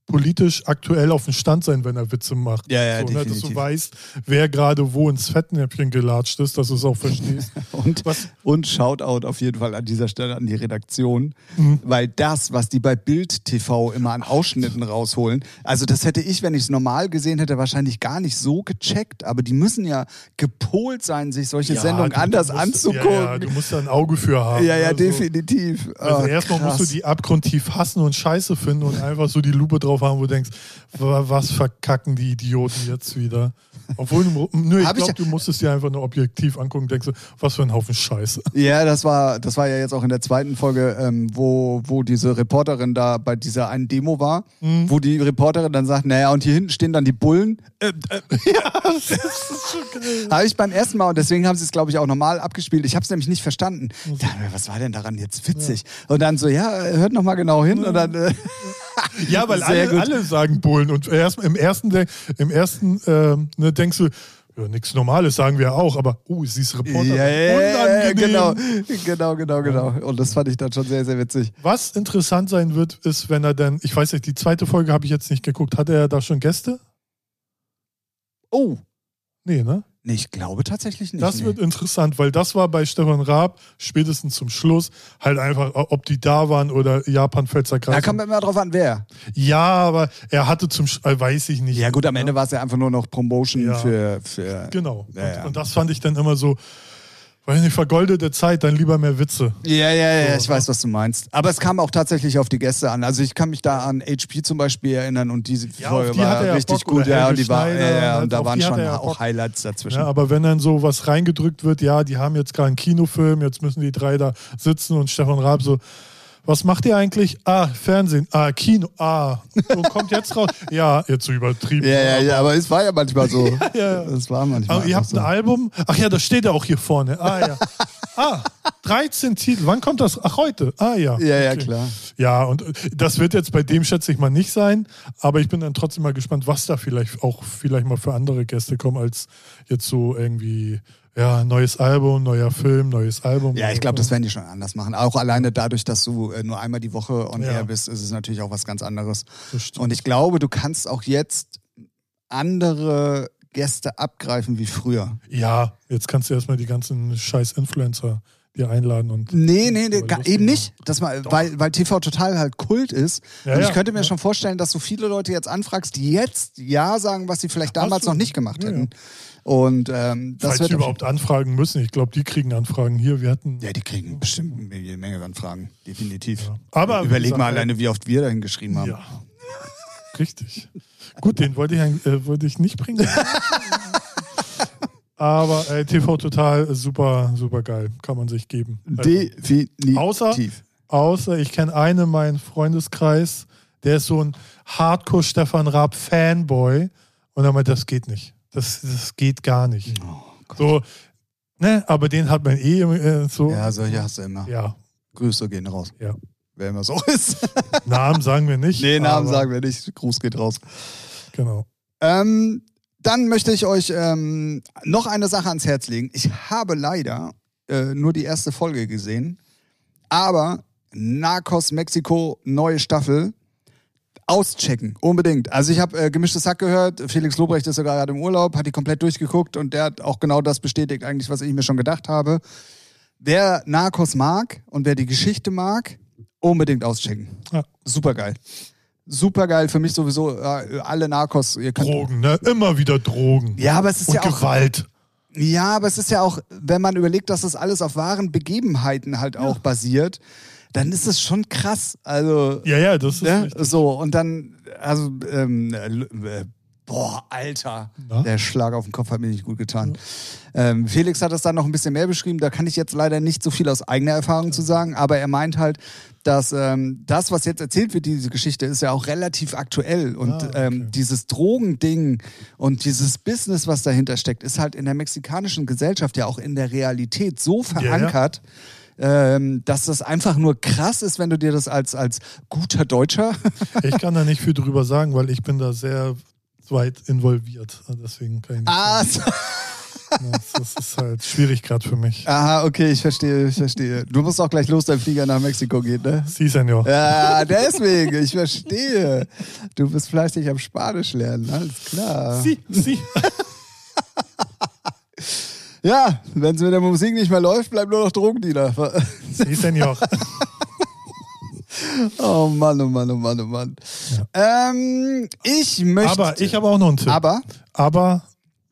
B: politisch aktuell auf dem Stand sein, wenn er Witze macht.
A: Ja, ja,
B: so, ne? Dass du weißt, wer gerade wo ins Fettnäpfchen gelatscht ist, dass du es auch verstehst.
A: Und,
B: Was-
A: und Shoutout auf jeden Fall an dieser Stelle an die Redaktion,
B: Mhm.
A: weil das, was die bei Bild TV immer an Ausschnitten rausholen, also das hätte ich, wenn ich es normal gesehen hätte, wahrscheinlich gar nicht so gecheckt, aber die müssen ja gepolt sein, sich solche
B: Ja,
A: Sendungen
B: du- du
A: anders
B: musst,
A: anzugucken.
B: Ja, ja, du musst da ein Auge für haben.
A: Ja, ja,
B: also,
A: definitiv.
B: Also
A: Oh,
B: erstmal musst du die abgrundtief hassen und scheiße finden und einfach so die Lupe drauf drauf haben, wo du denkst, wa- was verkacken die Idioten jetzt wieder? Obwohl, du- nö, ich glaube, du musst es dir einfach nur objektiv angucken und denkst, so, was für ein Haufen Scheiße.
A: Ja, das war, das war ja jetzt auch in der zweiten Folge, ähm, wo, wo diese Reporterin da bei dieser einen Demo war,
B: Mhm.
A: wo die Reporterin dann sagt, naja, und hier hinten stehen dann die Bullen. Äh, äh, habe ich beim ersten Mal, und deswegen haben sie es, glaube ich, auch normal abgespielt. Ich habe es nämlich nicht verstanden. Ich dachte mir, was war denn daran jetzt witzig? Und dann so, ja, hört noch mal genau hin. Und dann, äh,
B: Ja, weil
A: Sehr
B: alle,
A: gut.
B: alle sagen Bullen. Und erst im ersten, im ersten ähm, ne, denkst du, ja, nichts Normales sagen wir auch, aber, oh, sie ist Reporter.
A: ja,
B: Unangenehm.
A: genau, genau, genau, genau. Und das fand ich dann schon sehr, sehr witzig.
B: Was interessant sein wird, ist, wenn er dann, ich weiß nicht, die zweite Folge habe ich jetzt nicht geguckt. Hat er da schon Gäste?
A: Oh,
B: Nee, ne?
A: Nee, ich glaube tatsächlich nicht.
B: Das
A: nee.
B: wird interessant, weil das war bei Stefan Raab spätestens zum Schluss halt einfach, ob die da waren oder Japan-Pfälzer Kreis.
A: Da kommt immer drauf an, wer.
B: ja, aber er hatte zum, Sch- äh, weiß ich nicht.
A: Ja, gut, am Ende war es ja einfach nur noch Promotion
B: Ja.
A: für, für.
B: Genau.
A: Ja,
B: und,
A: ja.
B: und das fand ich dann immer so, weiß nicht, vergoldete Zeit, dann lieber mehr Witze.
A: Ja, ja, ja,
B: So,
A: ich weiß, was du meinst. Aber es kam auch tatsächlich auf die Gäste an. Also ich kann mich da an HP zum Beispiel erinnern und diese
B: Ja,
A: Folge
B: die
A: war
B: ja
A: richtig
B: Bock,
A: gut. Ja, und die war, ja, ja,
B: und
A: da waren schon auch. Highlights dazwischen.
B: Ja, aber wenn dann so was reingedrückt wird, ja, die haben jetzt gerade einen Kinofilm, jetzt müssen die drei da sitzen und Stefan Raab so, was macht ihr eigentlich? Ah, Fernsehen, ah, Kino, ah, so kommt jetzt raus. Ja, jetzt so übertrieben.
A: ja, ja, ja, aber es war ja manchmal so.
B: ja.
A: Es war manchmal.
B: Aber ihr habt
A: so.
B: ein Album? Ach ja, das steht ja auch hier vorne. Ah ja. Ah, 13 Titel. Wann kommt das? Ach, heute. Ah ja.
A: Ja, ja,
B: Okay.
A: klar.
B: Ja, und äh, das wird jetzt bei dem, schätze ich mal, nicht sein. Aber ich bin dann trotzdem mal gespannt, was da vielleicht auch vielleicht mal für andere Gäste kommen, als jetzt so irgendwie, ja, neues Album, neuer Film, neues Album.
A: Ja, ich glaube, das werden die schon anders machen. Auch alleine dadurch, dass du äh, nur einmal die Woche on
B: Ja.
A: air bist, ist es natürlich auch was ganz anderes. Und ich glaube, du kannst auch jetzt andere Gäste abgreifen wie früher.
B: Ja, jetzt kannst du erstmal die ganzen scheiß Influencer dir einladen und.
A: Nee, nee, nee gar, eben nicht. Das mal, weil, weil TV total halt Kult ist.
B: Ja,
A: und ich
B: ja,
A: könnte mir
B: ja.
A: schon vorstellen, dass du viele Leute jetzt anfragst, die jetzt Ja sagen, was sie vielleicht damals
B: Absolut.
A: noch nicht gemacht hätten. Und ähm, das
B: Falls
A: wird
B: sie überhaupt anfragen müssen. Ich glaube, die kriegen Anfragen hier. Wir hatten.
A: Ja, die kriegen bestimmt eine Menge Anfragen, definitiv.
B: Ja. Aber
A: Überleg mal alleine, wie oft wir dahin geschrieben haben.
B: Ja. Richtig. Gut, den wollte ich, äh, wollte ich nicht bringen. Aber äh, TV total super, super geil. Kann man sich geben. Also,
A: Definitiv.
B: Außer- außer ich kenne einen in meinem Freundeskreis, der ist so ein Hardcore Stefan Raab Fanboy. Und er meint, das geht nicht. Das, das geht gar nicht.
A: Oh,
B: So, ne, aber den hat man eh äh, so.
A: Ja, solche hast du immer.
B: ja.
A: Grüße gehen raus.
B: Ja.
A: Wer immer so ist.
B: Namen sagen wir nicht.
A: nee, Namen sagen wir nicht. Gruß geht raus.
B: Genau.
A: Ähm, dann möchte ich euch ähm, noch eine Sache ans Herz legen. Ich habe leider äh, nur die erste Folge gesehen, aber Narcos Mexiko, neue Staffel, auschecken, unbedingt. Also ich habe äh, gemischtes Hack gehört, Felix Lobrecht ist sogar gerade im Urlaub, hat die komplett durchgeguckt und der hat auch genau das bestätigt eigentlich, was ich mir schon gedacht habe. Wer Narcos mag und wer die Geschichte mag, unbedingt auschecken.
B: Ja.
A: Super geil. Super geil für mich sowieso äh, alle Narcos.
B: Drogen, ne? Immer wieder Drogen.
A: ja, aber es ist
B: Und
A: ja auch.
B: Gewalt.
A: Ja, aber es ist ja auch, wenn man überlegt, dass das alles auf wahren Begebenheiten halt auch basiert, dann ist es schon krass. Also,
B: Ja, ja, das ist
A: ne? so, und dann, also, ähm, äh, boah, Alter,
B: Na?
A: der Schlag auf den Kopf hat mir nicht gut getan. Ähm, Felix hat das dann noch ein bisschen mehr beschrieben, da kann ich jetzt leider nicht so viel aus eigener Erfahrung zu sagen, aber er meint halt, dass ähm, das, was jetzt erzählt wird, diese Geschichte, ist ja auch relativ aktuell. Und
B: Ah, okay.
A: ähm, dieses Drogending und dieses Business, was dahinter steckt, ist halt in der mexikanischen Gesellschaft ja auch in der Realität so
B: ja.
A: Ähm, dass das einfach nur krass ist, wenn du dir das als, als guter Deutscher
B: Ich kann da nicht viel drüber sagen, weil ich bin da sehr weit involviert. Deswegen kann ich nicht
A: Ah,
B: sagen. Das, das ist halt schwierig gerade für mich.
A: Aha, okay, ich verstehe, ich verstehe. Du musst auch gleich los, dein Flieger nach Mexiko geht, ne?
B: Sie, Senor.
A: Ja, deswegen, ich verstehe. Du bist fleißig am Spanisch lernen, alles klar.
B: Sie, sie.
A: Ja, wenn es mit der Musik nicht mehr läuft, bleibt nur noch Drogendealer.
B: Sie, Senor.
A: Oh Mann, oh Mann, oh Mann, oh Mann. Ähm, ich möchte.
B: Aber ich habe auch noch einen Tipp.
A: Aber,
B: Aber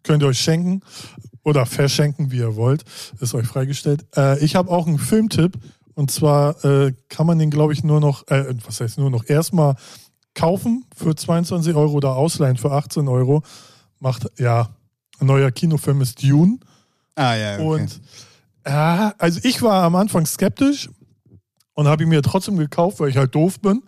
B: könnt ihr euch schenken oder verschenken, wie ihr wollt. Ist euch freigestellt. Äh, ich habe auch einen Filmtipp. Und zwar äh, kann man den, glaube ich, nur noch, äh, was heißt nur noch, erstmal kaufen für 22 Euro oder ausleihen für 18 Euro. Macht, ja, ein neuer Kinofilm ist Dune.
A: Ah, ja, okay.
B: Und ja, also ich war am Anfang skeptisch und habe ihn mir trotzdem gekauft, weil ich halt doof bin.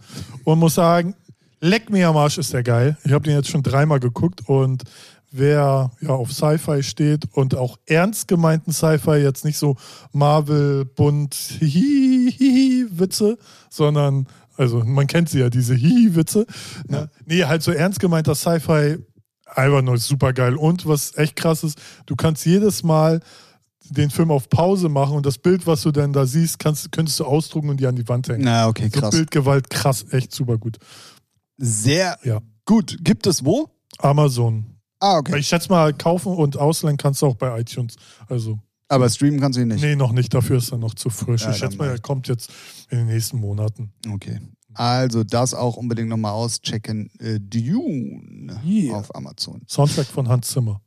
B: Und muss sagen, leck mir am Arsch ist der geil. Ich habe den jetzt schon dreimal geguckt und wer ja auf Sci-Fi steht und auch ernst gemeinten Sci-Fi, jetzt nicht so Marvel, bunt, Hihi-Witze, sondern, also man kennt sie ja, diese Hihi-Witze. Ne? Nee, halt so ernst gemeinter Sci-Fi, einfach nur super geil. Und was echt krass ist, du kannst jedes Mal den Film auf Pause machen und das Bild, was du denn da siehst, kannst, könntest du ausdrucken und die an die Wand hängen.
A: Na, okay,
B: So
A: krass.
B: Bildgewalt, krass, echt super gut.
A: Sehr
B: Ja.
A: gut. Gibt es wo?
B: Amazon.
A: Ah, okay.
B: Ich schätze mal, kaufen und ausleihen kannst du auch bei iTunes. Also,
A: Aber streamen kannst du ihn nicht.
B: nee, noch nicht. Dafür ist er noch zu frisch.
A: Ja,
B: ich schätze mal, er kommt jetzt in den nächsten Monaten.
A: Okay. Also das auch unbedingt nochmal auschecken. Äh, Dune
B: Yeah.
A: auf Amazon.
B: Soundtrack von Hans Zimmer.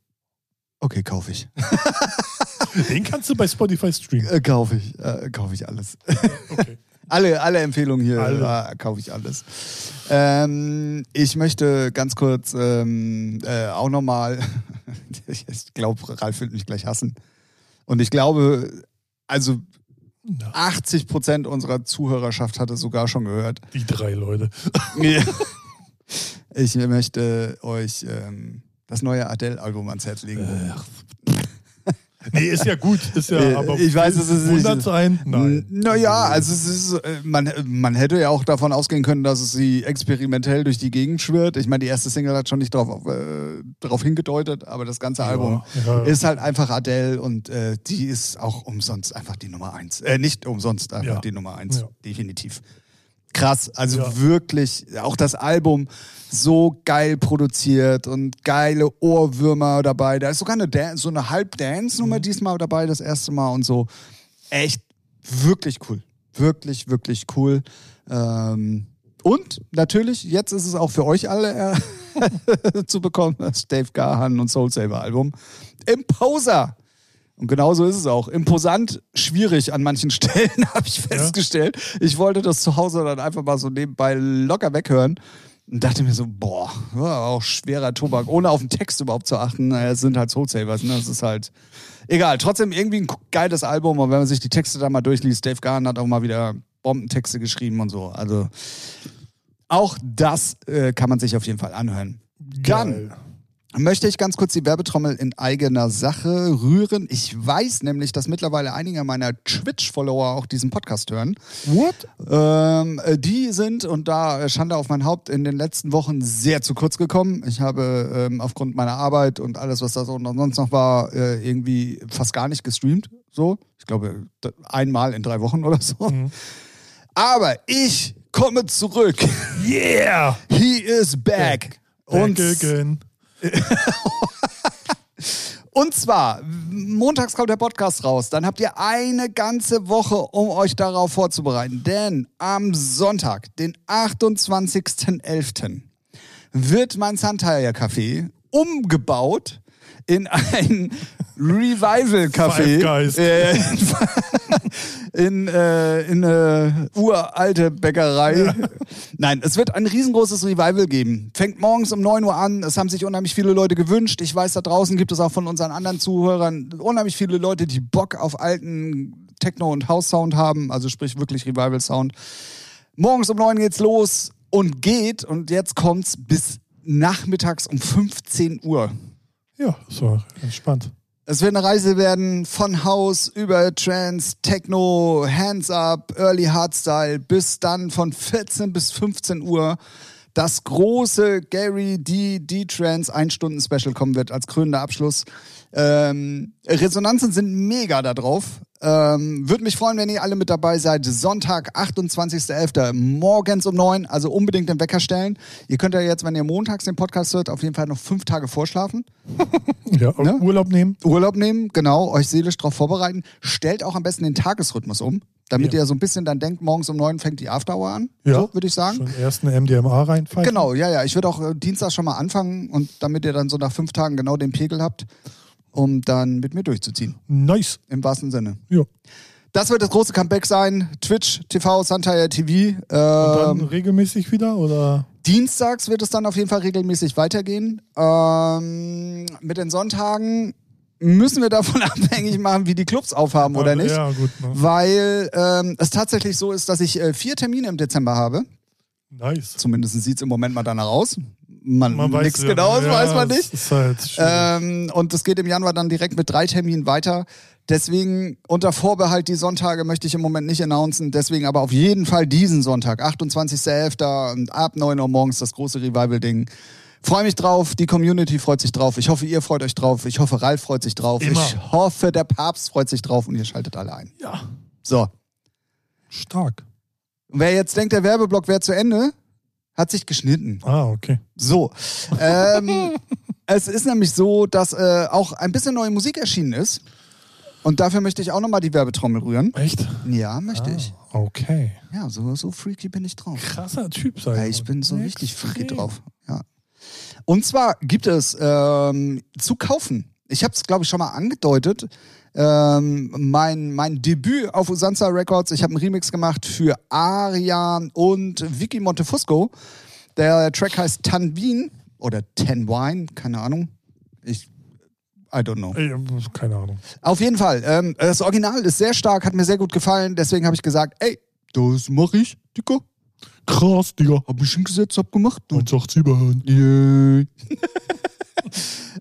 A: Okay, kaufe ich.
B: Den kannst du bei Spotify streamen.
A: Äh, kaufe ich. Äh, kaufe ich alles.
B: Okay.
A: alle, alle Empfehlungen hier
B: Alle.
A: äh, kaufe ich alles. Ähm, ich möchte ganz kurz ähm, äh, auch nochmal, ich glaube, Ralf wird mich gleich hassen. Und ich glaube, also
B: Na,
A: 80 Prozent unserer Zuhörerschaft hat es sogar schon gehört.
B: die drei Leute.
A: Ich möchte euch ähm, das neue Adele-Album ans Herz legen.
B: Nee, ist ja gut. Ist ja,
A: Äh,
B: aber
A: ich weiß, es ist nicht-
B: sein? Nein.
A: Naja, also es ist, äh, man, man hätte ja auch davon ausgehen können, dass es sie experimentell durch die Gegend schwirrt. Ich meine, die erste Single hat schon nicht darauf äh, hingedeutet, aber das ganze Album
B: ja.
A: ist halt einfach Adele und äh, die ist auch umsonst einfach die Nummer eins. Äh, nicht umsonst einfach
B: Ja.
A: die Nummer eins, definitiv. Krass, also wirklich, auch das Album so geil produziert und geile Ohrwürmer dabei. Da ist sogar eine Dan so eine Halb-Dance-Nummer diesmal dabei, das erste Mal und so. Echt wirklich cool. Wirklich, wirklich cool. Ähm, und natürlich, jetzt ist es auch für euch alle äh, zu bekommen, das Dave Gahan und Soul Saver Album. Imposer. Und genauso ist es auch. Imposant, schwierig an manchen Stellen, habe ich festgestellt. Ich wollte das zu Hause dann einfach mal so nebenbei locker weghören. Und dachte mir so, boah, auch schwerer Tobak, ohne auf den Text überhaupt zu achten. Naja, Es sind halt Soul Savers, ne? Das ist halt egal. Trotzdem irgendwie ein geiles Album. Und wenn man sich die Texte da mal durchliest, Dave Gahan hat auch mal wieder Bombentexte geschrieben und so. Also auch das äh, kann man sich auf jeden Fall anhören. Dann
B: Geil.
A: Möchte ich ganz kurz die Werbetrommel in eigener Sache rühren. Ich weiß nämlich, dass mittlerweile einige meiner Twitch-Follower auch diesen Podcast hören.
B: What?
A: Ähm, äh, die sind, und da äh, Schande auf mein Haupt, in den letzten Wochen sehr zu kurz gekommen. Ich habe ähm, aufgrund meiner Arbeit und alles, was da so noch- sonst noch war, äh, irgendwie fast gar nicht gestreamt. So, ich glaube, einmal in drei Wochen oder so. Aber ich komme zurück.
B: Yeah!
A: He is back. Und
B: Back again.
A: Und zwar, montags kommt der Podcast raus. Dann habt ihr eine ganze Woche, um euch darauf vorzubereiten. Denn am Sonntag, den 28.11., wird mein Suntire Café umgebaut in ein Revival Café.
B: Five Guys.
A: Äh, in, äh, in eine uralte Bäckerei. Nein, es wird ein riesengroßes Revival geben. Fängt morgens um 9 Uhr an. Es haben sich unheimlich viele Leute gewünscht. Ich weiß, da draußen gibt es auch von unseren anderen Zuhörern unheimlich viele Leute, die Bock auf alten Techno- und House-Sound haben. Also sprich wirklich Revival-Sound. Morgens um 9 geht's los und geht, und jetzt kommt's bis nachmittags um 15 Uhr.
B: Ja, war entspannt.
A: Es wird eine Reise werden von House über Trance, Techno, Hands Up, Early Hardstyle bis dann von 14 bis 15 Uhr das große Gary D. D-Trance Ein-Stunden-Special kommen wird als krönender Abschluss. Ähm, Resonanzen sind mega da drauf. Ähm, Würde mich freuen, wenn ihr alle mit dabei seid. Sonntag, 28.11. morgens um neun. Also unbedingt den Wecker stellen. Ihr könnt ja jetzt, wenn ihr montags den Podcast hört, auf jeden Fall noch fünf Tage vorschlafen.
B: Ja,
A: Ne?
B: Urlaub nehmen.
A: Urlaub nehmen, genau, euch seelisch darauf vorbereiten. Stellt auch am besten den Tagesrhythmus um, damit
B: Ja.
A: ihr so ein bisschen dann denkt, morgens um neun fängt die Afterhour an.
B: Ja.
A: So würde ich sagen.
B: Schon erst eine MDMA reinpfeifen.
A: Genau, ja, ja. Ich würde auch äh, Dienstag schon mal anfangen und damit ihr dann so nach fünf Tagen genau den Pegel habt, um dann mit mir durchzuziehen.
B: Nice.
A: Im wahrsten Sinne.
B: Ja.
A: Das wird das große Comeback sein. Twitch, TV, Santaya TV.
B: Und dann
A: Ähm,
B: regelmäßig wieder oder?
A: Dienstags wird es dann auf jeden Fall regelmäßig weitergehen. Ähm, mit den Sonntagen müssen wir davon abhängig machen, wie die Clubs aufhaben oder nicht.
B: Ja, gut. Ne?
A: Weil ähm, es tatsächlich so ist, dass ich äh, vier Termine im Dezember habe.
B: Nice.
A: Zumindest sieht es im Moment mal danach aus. Man,
B: Man weiß
A: nichts
B: ja,
A: Genaues
B: ja,
A: weiß man nicht.
B: Halt.
A: Ähm, und es geht im Januar dann direkt mit drei Terminen weiter. Deswegen unter Vorbehalt die Sonntage möchte ich im Moment nicht announcen. Deswegen aber auf jeden Fall diesen Sonntag, 28.11. und ab 9 Uhr morgens das große Revival-Ding. Freue mich drauf, die Community freut sich drauf. Ich hoffe, ihr freut euch drauf. Ich hoffe, Ralf freut sich drauf.
B: Immer.
A: Ich hoffe, der Papst freut sich drauf und ihr schaltet alle ein.
B: ja,
A: So.
B: stark.
A: Wer jetzt denkt, der Werbeblock wäre zu Ende, hat sich geschnitten.
B: Ah, okay.
A: So. Ähm, es ist nämlich so, dass äh, auch ein bisschen neue Musik erschienen ist. Und dafür möchte ich auch nochmal die Werbetrommel rühren.
B: Echt?
A: Ja, möchte ich.
B: Ah, okay.
A: Ja, so, so freaky bin ich drauf.
B: Krasser Typ sein.
A: Ja, ich bin so richtig freaky
B: Extrem.
A: drauf. Ja. Und zwar gibt es ähm, zu kaufen. Ich habe es, glaube ich, schon mal angedeutet. Ähm, mein, mein Debüt auf Usanza Records. Ich habe einen Remix gemacht für Arian und Vicky Montefusco. Der Track heißt Tanvin oder Ten Wine, keine Ahnung. Ich, I don't know.
B: Ey, keine Ahnung.
A: Auf jeden Fall. Ähm, das Original ist sehr stark, hat mir sehr gut gefallen. Deswegen habe ich gesagt, ey, das mache ich, Dicker.
B: Krass, Digga.
A: Hab mich hingesetzt, hab gemacht.
B: 1,87 überhören.
A: Yay.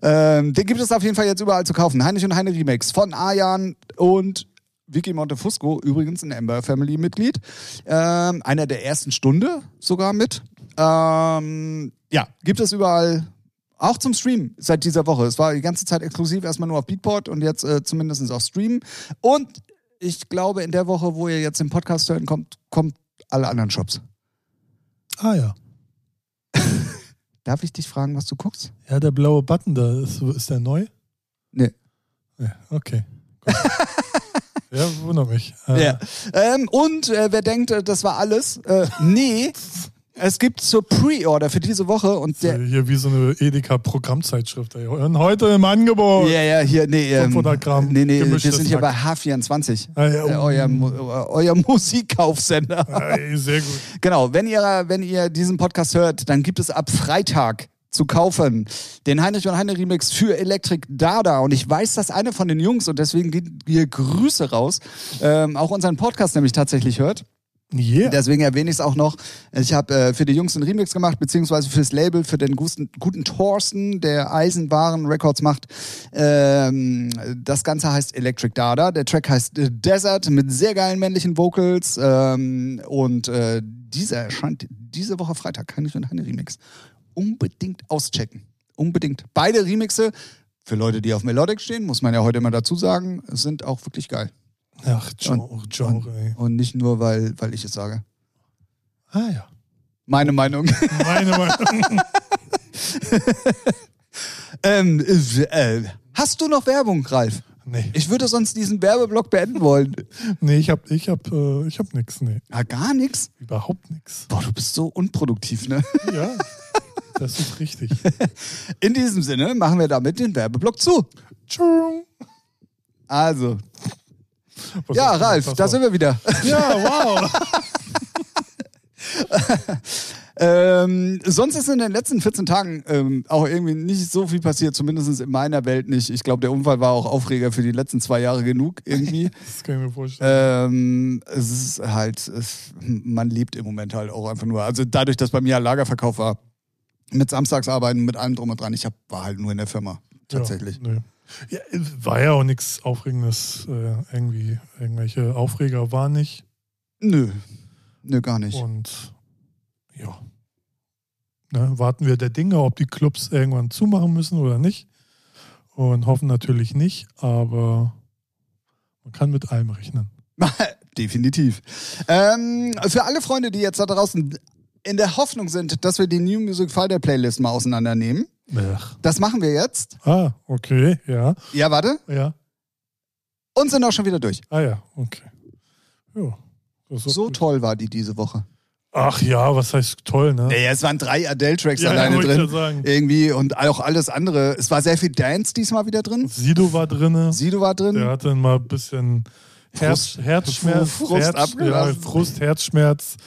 A: ähm, den gibt es auf jeden Fall jetzt überall zu kaufen. Heinrich und Heine Remix von Ayan und Vicky Montefusco, übrigens ein Ember Family Mitglied. Ähm, einer der ersten Stunde sogar mit. Ähm, ja, gibt es überall. Auch zum Stream seit dieser Woche. Es war die ganze Zeit exklusiv erstmal nur auf Beatport und jetzt äh, zumindest auf Stream. Und ich glaube, in der Woche, wo ihr jetzt den Podcast hört, kommt, kommt alle anderen Shops.
B: Ah ja.
A: Darf ich dich fragen, was du guckst?
B: Ja, der blaue Button da, ist, ist der neu?
A: Nee.
B: Ja, okay. Ja, wundert mich. Äh,
A: Ja. Ähm, und äh, wer denkt, äh, das war alles? Äh, nee, es gibt zur Pre-Order für diese Woche und der.
B: Hier wie so eine Edeka-Programmzeitschrift. Und heute im Angebot.
A: Ja, ja, hier, nee, ähm,
B: 500 Gramm
A: nee, nee, wir sind hier bei
B: Hack.
A: H24.
B: Ah, ja,
A: Äh, euer, äh, euer Musikkaufsender.
B: Ey, sehr gut.
A: Genau, wenn ihr, wenn ihr diesen Podcast hört, dann gibt es ab Freitag zu kaufen den Heinrich und Heine Remix für Electric Dada. Und ich weiß, dass einer von den Jungs, und deswegen gehen hier Grüße raus, ähm, auch unseren Podcast nämlich tatsächlich hört.
B: Yeah.
A: Deswegen erwähne ich es auch noch. Ich habe äh, für die Jungs einen Remix gemacht, beziehungsweise fürs Label, für den guten, guten Thorsten, der Eisenwaren Records macht. Ähm, das Ganze heißt Electric Dada. Der Track heißt Desert mit sehr geilen männlichen Vocals. Ähm, und äh, dieser erscheint diese Woche Freitag. Kann ich und eine Remix. Unbedingt auschecken. Unbedingt. Beide Remixe, für Leute, die auf Melodic stehen, muss man ja heute mal dazu sagen, sind auch wirklich geil.
B: Ach, Genre, Genre, ey.
A: Und nicht nur, weil, weil ich es sage.
B: Ah ja.
A: Meine Meinung.
B: Meine Meinung.
A: ähm, äh, hast du noch Werbung, Ralf?
B: Nee.
A: Ich würde sonst diesen Werbeblock beenden wollen.
B: Nee, ich hab, ich hab, äh, ich hab nix. Nee.
A: Ah, gar nichts?
B: Überhaupt nix.
A: Boah, du bist so unproduktiv, ne?
B: Ja. Das ist richtig.
A: In diesem Sinne machen wir damit den Werbeblock zu.
B: Tschung.
A: Also,
B: Was
A: ja, Ralf, da sind wir wieder.
B: Ja, wow.
A: Ähm, sonst ist in den letzten 14 Tagen ähm, auch irgendwie nicht so viel passiert, zumindest in meiner Welt nicht. Ich glaube, der Unfall war auch Aufreger für die letzten zwei Jahre genug irgendwie.
B: Das kann ich mir vorstellen.
A: Ähm, es ist halt, es, man lebt im Moment halt auch einfach nur. Also dadurch, dass bei mir Lagerverkauf war, mit Samstagsarbeiten, mit allem drum und dran, ich hab, war halt nur in der Firma. Tatsächlich.
B: Ja, nö. Ja, war ja auch nichts Aufregendes. Äh, irgendwie, irgendwelche Aufreger waren nicht.
A: Nö. Nö, gar nicht.
B: Und ja. Ne, warten wir der Dinge, ob die Clubs irgendwann zumachen müssen oder nicht. Und hoffen natürlich nicht, aber man kann mit allem rechnen.
A: Definitiv. Ähm, für alle Freunde, die jetzt da draußen in der Hoffnung sind, dass wir die New Music Friday Playlist mal auseinandernehmen,
B: Ach.
A: das machen wir jetzt.
B: Ah, okay, ja,
A: Ja, warte.
B: ja.
A: Und sind auch schon wieder durch.
B: Ah ja, okay. Ja.
A: So
B: gut.
A: toll war die diese Woche.
B: Ach ja, was heißt toll, ne?
A: Naja, es waren drei Adele-Tracks
B: Ja,
A: alleine drin.
B: ja sagen.
A: Irgendwie und auch alles andere. Es war sehr viel Dance diesmal wieder drin.
B: Sido war drinne.
A: Sido war drin.
B: Der hatte mal ein bisschen Herz, Herzschmerz,
A: Frust
B: Herz, ja. Frust, Herzschmerz,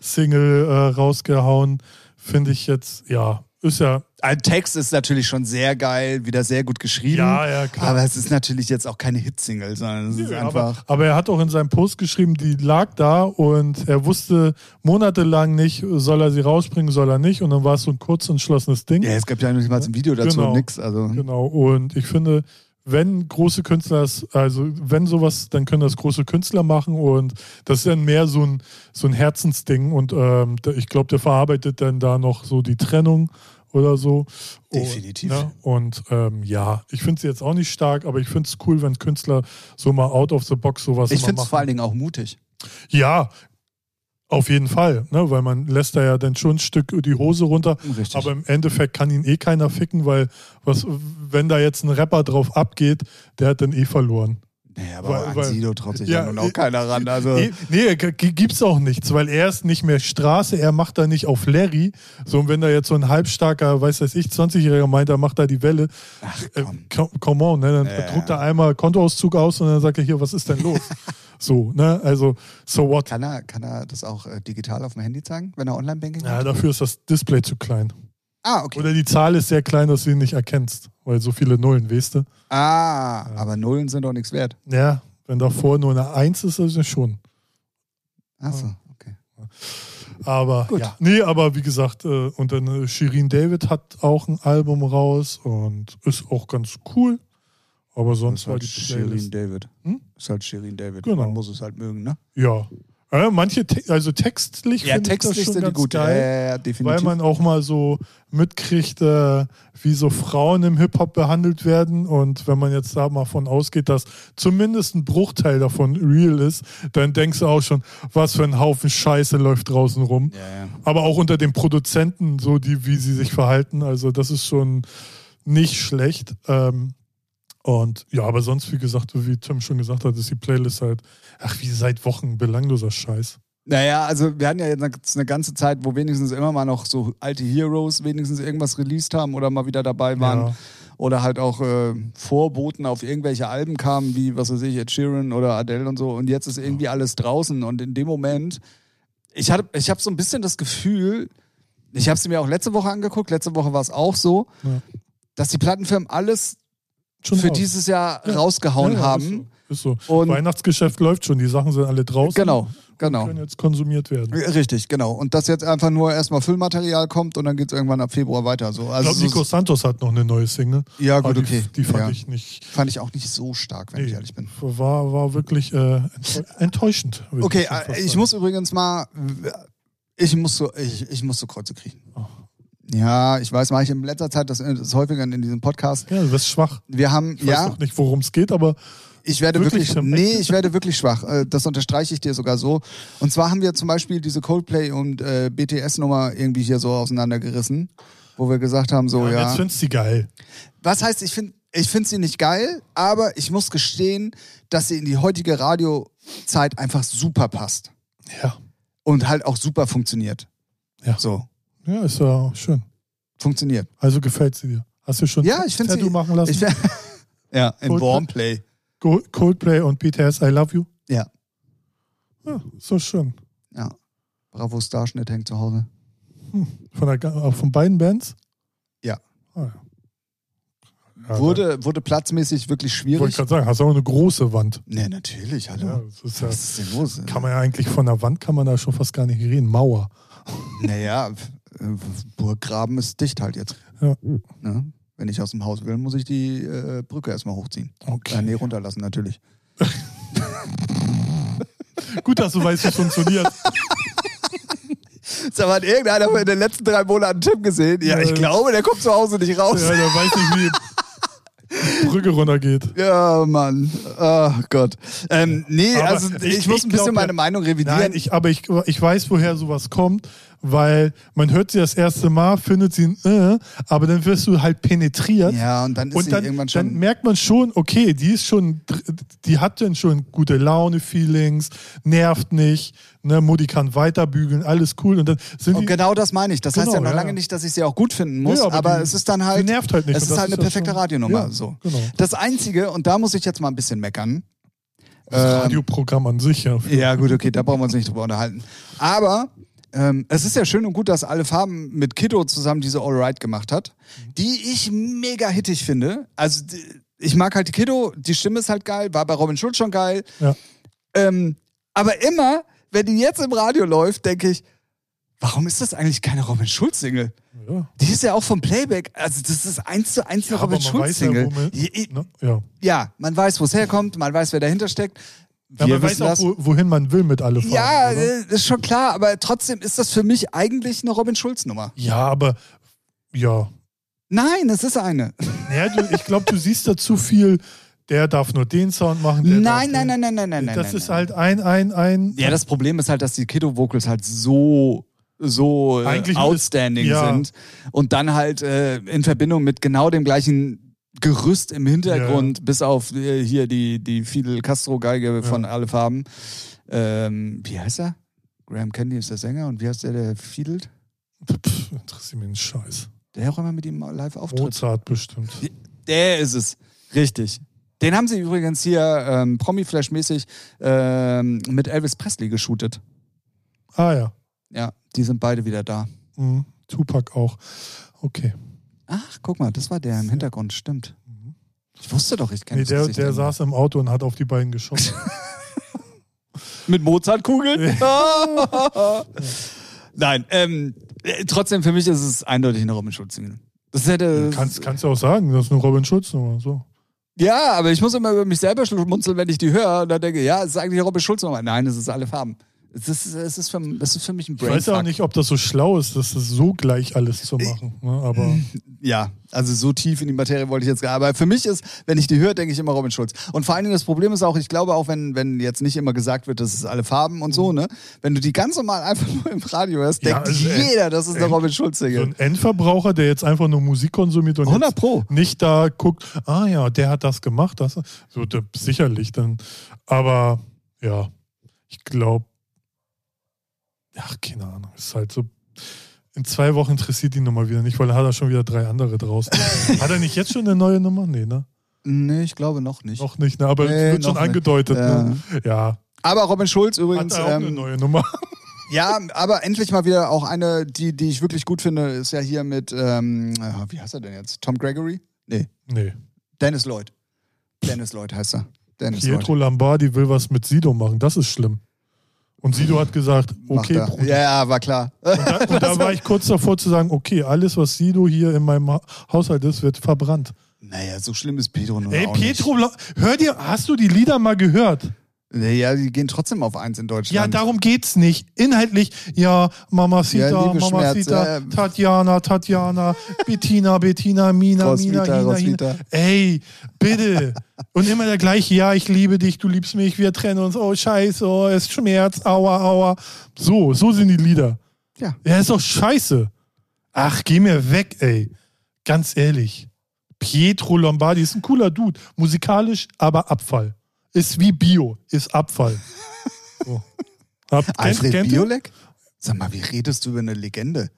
B: Single äh, rausgehauen. finde ich jetzt, ja, ist ja.
A: Ein Text ist natürlich schon sehr geil, wieder sehr gut geschrieben.
B: Ja, ja, klar.
A: Aber es ist natürlich jetzt auch keine Hitsingle, sondern es ist
B: Ja,
A: einfach.
B: aber, aber er hat auch in seinem Post geschrieben, die lag da und er wusste monatelang nicht, soll er sie rausbringen, soll er nicht. Und dann war es so ein kurz entschlossenes Ding.
A: Ja, es gab ja nicht mal ein Video dazu
B: Genau.
A: und nix. Also.
B: Genau. Und ich finde, wenn große Künstler, es- also wenn sowas, dann können das große Künstler machen und das ist dann mehr so ein, so ein Herzensding und ähm, ich glaube, der verarbeitet dann da noch so die Trennung oder so.
A: Definitiv.
B: Und, ne? und ähm, ja, ich finde sie jetzt auch nicht stark, aber ich finde es cool, wenn Künstler so mal out of the box sowas
A: Ich
B: mal
A: finde es
B: machen.
A: vor allen Dingen auch mutig.
B: Ja, auf jeden Fall, ne? weil man lässt da ja dann schon ein Stück die Hose runter.
A: Richtig.
B: Aber im Endeffekt kann ihn eh keiner ficken, weil was, wenn da jetzt ein Rapper drauf abgeht, der hat dann eh verloren.
A: Naja, aber
B: weil-
A: an
B: weil-
A: Sido traut sich
B: Ja,
A: ja, nun auch keiner ran. Also.
B: Nee, g- gibt's auch nichts, weil er ist nicht mehr Straße, er macht da nicht auf Larry. So, und wenn da jetzt so ein halbstarker, weiß weiß ich, 20-Jähriger meint, er macht da die Welle,
A: Ach,
B: äh,
A: komm.
B: co- come on, ne? Dann
A: Ja.
B: druckt er einmal Kontoauszug aus und dann sagt er hier, was ist denn los? so, ne? Also, so what?
A: Kann er, kann er das auch äh, digital auf dem Handy zeigen, wenn er Online-Banking
B: Ja,
A: hat?
B: dafür ist das Display zu klein.
A: Ah, okay.
B: Oder die Zahl ist sehr klein, dass du ihn nicht erkennst, weil so viele Nullen, weißt du?
A: Ah, aber Nullen sind doch nichts wert.
B: Ja, wenn davor nur eine Eins ist, ist es schon.
A: Achso, okay.
B: Aber
A: Gut.
B: ja, nee, aber wie gesagt, äh, und dann äh, Shirin David hat auch ein Album raus und ist auch ganz cool. Aber sonst
A: ist
B: war
A: halt
B: die
A: Shirin. David.
B: Hm?
A: Ist halt Shirin David.
B: Genau.
A: Man muss es halt mögen, ne?
B: Ja. Äh, manche, also textlich
A: Ja,
B: finde ich das schon ganz
A: gut. Ja,
B: geil.
A: ja, ja, definitiv.
B: Weil man auch mal so mitkriegt, äh, wie so Frauen im Hip-Hop behandelt werden. Und wenn man jetzt da mal von ausgeht, dass zumindest ein Bruchteil davon real ist, dann denkst du auch schon, was für ein Haufen Scheiße läuft draußen rum.
A: ja, ja.
B: Aber auch unter den Produzenten, so die, wie sie sich verhalten. Also, das ist schon nicht schlecht. Ähm, und ja, aber sonst, wie gesagt, wie Tim schon gesagt hat, ist die Playlist halt, ach, wie seit Wochen belangloser Scheiß.
A: Naja, also wir hatten ja jetzt eine ganze Zeit, wo wenigstens immer mal noch so alte Heroes wenigstens irgendwas released haben oder mal wieder dabei waren.
B: Ja.
A: Oder halt auch äh, Vorboten auf irgendwelche Alben kamen, wie, was weiß ich, Ed Sheeran oder Adele und so. Und jetzt ist irgendwie alles draußen. Und in dem Moment, ich, hatte, ich habe so ein bisschen das Gefühl, ich habe es mir auch letzte Woche angeguckt, letzte Woche war es auch so,
B: Ja.
A: dass die Plattenfirmen alles
B: Schon
A: für
B: raus.
A: dieses Jahr
B: Ja.
A: rausgehauen
B: Ja, ja,
A: haben.
B: Ist so. Ist so.
A: Und-
B: Weihnachtsgeschäft läuft schon, die Sachen sind alle draußen.
A: Genau, genau.
B: Können jetzt konsumiert werden.
A: Richtig, genau. Und dass jetzt einfach nur erstmal Füllmaterial kommt und dann geht es irgendwann ab Februar weiter. So.
B: Ich
A: Also
B: glaube, Nico Santos hat noch eine neue Single.
A: ja, gut, okay.
B: Die, die fand ich nicht.
A: Fand ich auch nicht so stark, wenn ich
B: nee,
A: ehrlich bin.
B: War, war wirklich äh, enttäu- enttäuschend.
A: Okay, äh, ich
B: sagen.
A: muss übrigens mal, ich muss so, ich, ich muss so Kreuze kriegen.
B: Oh.
A: Ja, ich weiß, mache ich in letzter Zeit das, das häufiger in diesem Podcast.
B: Ja, du wirst schwach.
A: Wir haben,
B: Ich weiß
A: ja,
B: noch nicht, worum es geht, aber
A: ich werde
B: Wirklich,
A: wirklich, nee, ich werde wirklich schwach. Äh, Das unterstreiche ich dir sogar so. Und zwar haben wir zum Beispiel diese Coldplay und äh, BTS-Nummer irgendwie hier so auseinandergerissen, wo wir gesagt haben, so,
B: ja,
A: ja.
B: jetzt findest du die geil.
A: Was heißt, ich finde ich find sie nicht geil, aber ich muss gestehen, dass sie in die heutige Radiozeit einfach super passt.
B: Ja.
A: Und halt auch super funktioniert.
B: Ja.
A: So,
B: Ja, ist ja auch schön.
A: funktioniert.
B: Also gefällt sie dir. Hast du schon
A: Ja, ich finde
B: Tattoo
A: sie.
B: machen lassen?
A: Ich, ja, in
B: Coldplay?
A: Warmplay.
B: Go- Coldplay und BTS I Love You?
A: Ja,
B: Ja, so schön.
A: ja. Bravo Starschnitt hängt zu Hause.
B: Von, der, auch von beiden Bands?
A: Ja.
B: Ah, ja. Ja,
A: Wurde, wurde platzmäßig wirklich
B: da- Wollte ich
A: schwierig.
B: gerade sagen, hast auch eine große Wand.
A: Nee, natürlich, hallo.
B: Ja, das ist ja,
A: Was ist denn los?
B: kann man ja eigentlich von der Wand kann man da schon fast gar nicht reden. Mauer.
A: Naja, Burggraben ist dicht halt jetzt.
B: Ja.
A: Ne? Wenn ich aus dem Haus will, muss ich die äh, Brücke erstmal hochziehen.
B: Okay.
A: Äh, nee, runterlassen natürlich.
B: Gut, dass du weißt, wie es funktioniert.
A: Sag mal, hat irgendeiner in den letzten drei Monaten Tim gesehen? Ja, ich glaube, der kommt zu Hause nicht raus.
B: Ja, der weiß nicht, wie die Brücke runtergeht.
A: Ja, Mann. Oh Gott. Ähm, nee,
B: Aber
A: also ich,
B: ich-
A: muss ein bisschen
B: glaub
A: meine Meinung revidieren.
B: Nein, ich, aber ich, ich weiß, woher sowas kommt, weil man hört sie das erste Mal, findet sie äh, aber dann wirst du halt penetriert.
A: ja, und dann ist
B: Und
A: sie
B: dann,
A: irgendwann
B: dann
A: schon.
B: merkt man schon, okay, die ist schon, die hat dann schon gute Laune-Feelings, nervt nicht, ne, Mutti kann weiterbügeln, alles cool. Und dann sind
A: Und
B: die,
A: genau das meine ich. Das heißt
B: Genau,
A: ja noch
B: ja.
A: lange nicht, dass ich sie auch gut finden muss,
B: Ja,
A: aber,
B: aber die-
A: es ist dann halt.
B: sie nervt halt nicht.
A: Es ist halt eine
B: ja
A: perfekte
B: schon-
A: Radionummer.
B: Ja,
A: so.
B: Genau.
A: Das Einzige, und da muss ich jetzt mal ein bisschen meckern.
B: Das
A: ähm,
B: Radioprogramm an sich, ja.
A: Ja, gut, okay, da brauchen wir uns nicht drüber unterhalten. Aber ähm, es ist ja schön und gut, dass alle Farben mit Kiddo zusammen diese Alright gemacht hat, die ich mega hittig finde. Also ich mag halt Kiddo, die Stimme ist halt geil, war bei Robin Schulz schon geil.
B: Ja.
A: Ähm, aber immer, wenn die jetzt im Radio läuft, denke ich, warum ist das eigentlich keine Robin Schulz-Single?
B: Ja.
A: Die ist ja auch vom Playback. Also das ist eins zu eins eine
B: Ja,
A: Robin Schulz-Single. Ja,
B: Ne? ja,
A: man weiß, wo es herkommt, man weiß, wer dahinter steckt.
B: Ja
A: Wir
B: man weiß auch, wohin man will mit alle Farben.
A: Ja,
B: oder?
A: äh, ist schon klar, aber trotzdem ist das für mich eigentlich eine Robin Schulz-Nummer.
B: ja, aber ja.
A: Nein, es ist eine.
B: ja du, ich glaube, du siehst da zu viel. Der darf nur den Sound machen. Der
A: Nein,
B: darf
A: nein,
B: den.
A: nein, nein, nein, nein.
B: Das
A: nein,
B: ist
A: nein.
B: halt ein, ein, ein.
A: Ja, das Problem ist halt, dass die Kiddo-Vocals halt so so äh,
B: Eigentlich
A: outstanding
B: ist- ja.
A: sind und dann halt äh, in Verbindung mit genau dem gleichen Gerüst im Hintergrund, bis auf äh, hier die, die Fidel Castro-Geige von Alle Farben. Ähm, wie heißt er? Graham Candy ist der Sänger und wie heißt der, der fiedelt?
B: Pff, interessiert mich ein Scheiß.
A: Der auch immer mit ihm live auftritt.
B: Mozart bestimmt.
A: Der ist es. Richtig. Den haben sie übrigens hier ähm, Promi-Flash-mäßig ähm, mit Elvis Presley geshootet.
B: Ah ja.
A: Ja, die sind beide wieder da.
B: Mhm. Tupac auch. Okay.
A: Ach, guck mal, das war der im Hintergrund, stimmt. Ich wusste doch, ich kenne
B: Nee,
A: das
B: der,
A: Gesicht
B: der saß im Auto und hat auf die beiden geschossen.
A: Mit Mozartkugeln? Nein, ähm, äh, trotzdem für mich ist es eindeutig eine Robin Schulz-Single. Das hätte.
B: kannst, kannst du auch sagen, das ist eine Robin Schulz-Nummer. So.
A: Ja, aber ich muss immer über mich selber schmunzeln, wenn ich die höre und dann denke, ja, es ist eigentlich Robin Schulz nochmal. Nein, es ist alle Farben. Es ist, es ist, für, es ist für mich ein
B: Ich
A: Brain.
B: weiß ja auch nicht, ob das so schlau ist, das so gleich alles zu machen. Ne? Aber
A: Ja, also so tief in die Materie wollte ich jetzt gar Aber für mich ist, wenn ich die höre, denke ich immer Robin Schulz. Und vor allen Dingen das Problem ist auch, ich glaube auch, wenn, wenn jetzt nicht immer gesagt wird, das ist alle Farben und so, ne? Wenn du die ganz normal einfach nur im Radio hörst,
B: Ja,
A: denkt
B: also,
A: jeder, das ist eine
B: äh,
A: Robin
B: so
A: Schulz-Single.
B: ein Endverbraucher, der jetzt einfach nur Musik konsumiert und
A: 100
B: jetzt
A: Pro.
B: nicht da guckt, ah ja, der hat das gemacht, das so da, sicherlich dann. Aber ja, ich glaube, ach keine Ahnung, ist halt so. In zwei Wochen interessiert die Nummer wieder nicht, weil er hat er schon wieder drei andere draußen. hat er nicht jetzt schon eine neue Nummer? Nee, ne?
A: Nee, ich glaube noch nicht.
B: Noch nicht, ne? Aber
A: Nee,
B: es wird
A: noch
B: schon
A: nicht.
B: angedeutet, ne? Ja.
A: Aber Robin Schulz
B: Hat
A: übrigens,
B: er auch eine
A: ähm,
B: neue Nummer.
A: ja, aber endlich mal wieder auch eine, die, die ich wirklich gut finde, ist ja hier mit, ähm, äh, wie heißt er denn jetzt? Tom Gregory? Nee,
B: Nee.
A: Dennis Lloyd. Dennis Lloyd heißt er. Dennis
B: Pietro Lombardi will was mit Sido machen, das ist schlimm. Und Sido hat gesagt, okay,
A: er.
B: Bruder.
A: Ja, ja, war klar.
B: Und da, und da war ich kurz davor zu sagen, okay, alles, was Sido hier in meinem Ha- Haushalt ist, wird verbrannt.
A: Naja, so schlimm ist Pedro nun
B: Ey,
A: auch
B: Pietro, Lo- hör dir, hast du die Lieder mal gehört?
A: Naja, die gehen trotzdem auf eins in Deutschland.
B: Ja, darum geht's nicht. Inhaltlich, ja, Mamacita,
A: Ja, Liebe, Schmerz,
B: Mamacita, Tatjana, Tatjana, Bettina, Bettina, Mina,
A: Roswitha,
B: Mina, Hina,
A: Roswitha.
B: Hina. Ey, bitte. Und immer der gleiche, ja, ich liebe dich, du liebst mich, wir trennen uns, oh scheiße, oh, es schmerzt, aua, aua. So, so sind die Lieder.
A: Ja.
B: Ja, ist doch scheiße. Ach, geh mir weg, ey. Ganz ehrlich. Pietro Lombardi ist ein cooler Dude. Musikalisch, aber Abfall. Ist wie Bio, ist Abfall. So. Hab,
A: Alfred
B: kennt?
A: Biolek? Sag mal, wie redest du über eine Legende?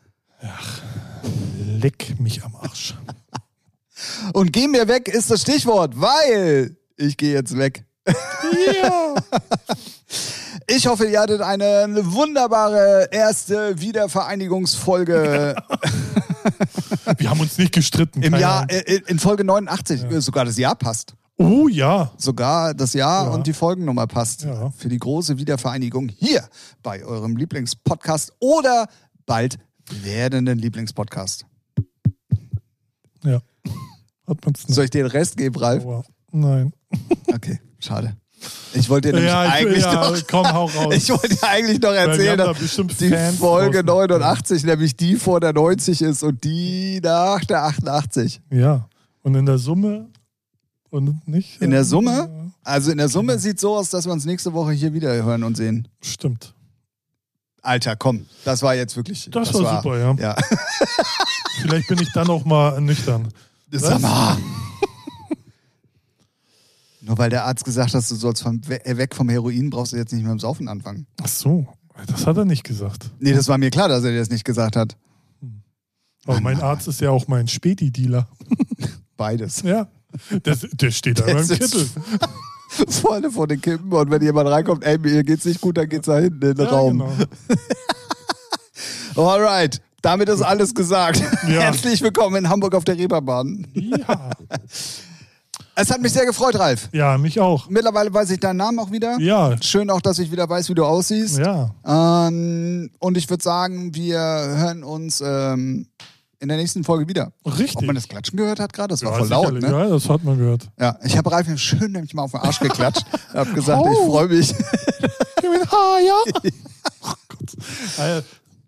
B: Leck mich am Arsch.
A: Und geh mir weg ist das Stichwort, weil ich gehe jetzt weg.
B: Ja.
A: Ich hoffe, ihr hattet eine wunderbare erste Wiedervereinigungsfolge
B: Wir haben uns nicht gestritten.
A: im Jahr, äh, in Folge 89. Sogar das Jahr passt.
B: Oh ja.
A: Sogar das Jahr
B: Ja.
A: und die Folgennummer passt.
B: Ja.
A: Für die große Wiedervereinigung hier bei eurem Lieblingspodcast oder bald werdenden Lieblingspodcast.
B: Ja. Hat man's nicht.
A: Soll ich dir den Rest geben, Ralf?
B: Aua. Nein.
A: Okay, schade. Ich wollte dir nämlich
B: Ja, ich,
A: eigentlich
B: ja,
A: noch,
B: komm, hau raus.
A: ich wollte dir eigentlich noch erzählen,
B: da
A: dass
B: bestimmt
A: die
B: Fans
A: Folge
B: draußen.
A: 89 nämlich die vor der 90 ist und die nach der 88.
B: Ja. Und in der Summe und nicht?
A: In der Summe?
B: Ja,
A: Also in der Summe
B: Genau.
A: sieht so aus, dass wir uns nächste Woche hier wieder hören und sehen.
B: Stimmt.
A: Alter, komm, das war jetzt wirklich.
B: Das, war, super, ja.
A: Ja.
B: Vielleicht bin ich dann auch mal nüchtern.
A: Sag mal. Nur weil der Arzt gesagt hat, du sollst vom, äh, weg vom Heroin, brauchst du jetzt nicht mehr im Saufen anfangen.
B: Ach so, das hat er nicht gesagt.
A: Nee, das war mir klar, dass er dir das nicht gesagt hat.
B: Aber
A: Mann,
B: mein. Arzt ist ja auch mein Späti-Dealer.
A: Beides.
B: Ja. Das, der steht beim
A: sitzt
B: Kittel.
A: Vorne vor den Kippen und wenn jemand reinkommt, ey, mir geht's nicht gut, dann geht's da hinten in den
B: Ja,
A: Raum.
B: genau.
A: Alright, damit ist alles gesagt.
B: Ja.
A: Herzlich willkommen in Hamburg auf der Reeperbahn.
B: Ja.
A: Es hat mich sehr gefreut, Ralf.
B: Ja, mich auch.
A: Mittlerweile weiß ich deinen Namen auch wieder.
B: Ja.
A: Schön auch, dass ich wieder weiß, wie du aussiehst.
B: Ja.
A: Ähm, und ich würde sagen, wir hören uns ähm, in der nächsten Folge wieder.
B: Richtig.
A: Ob man das Klatschen gehört hat gerade? Das war
B: ja,
A: voll laut, ne?
B: Ja, das hat man gehört.
A: Ja, ich habe Ralf schön nämlich mal auf den Arsch geklatscht. hab gesagt,
B: Oh.
A: ich freue mich.
B: Ha, ja. oh Gott. Also,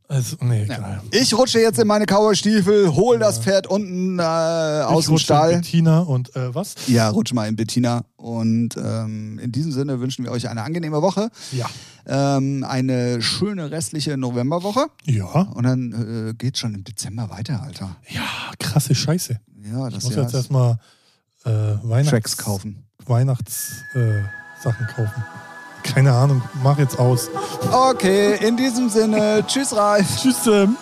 B: also, nee, egal.
A: Ich rutsche jetzt in meine Cowboy-Stiefel, hol das Pferd unten äh, aus
B: Ich
A: dem
B: rutsche
A: Stall.
B: mit Tina und äh, was?
A: Ja, rutsch mal in Bettina. Und ähm, in diesem Sinne wünschen wir euch eine angenehme Woche,
B: Ja.
A: Ähm, eine schöne restliche Novemberwoche.
B: Ja.
A: Und dann äh, geht's schon im Dezember weiter, Alter.
B: Ja, krasse Scheiße.
A: Ja,
B: Ich
A: das
B: muss
A: Jahr
B: jetzt erstmal äh, Weihnachts
A: Tracks kaufen.
B: Weihnachtssachen äh, kaufen. Keine Ahnung, mach jetzt aus.
A: Okay, in diesem Sinne, tschüss Ralf.
B: Tschüss. Ähm.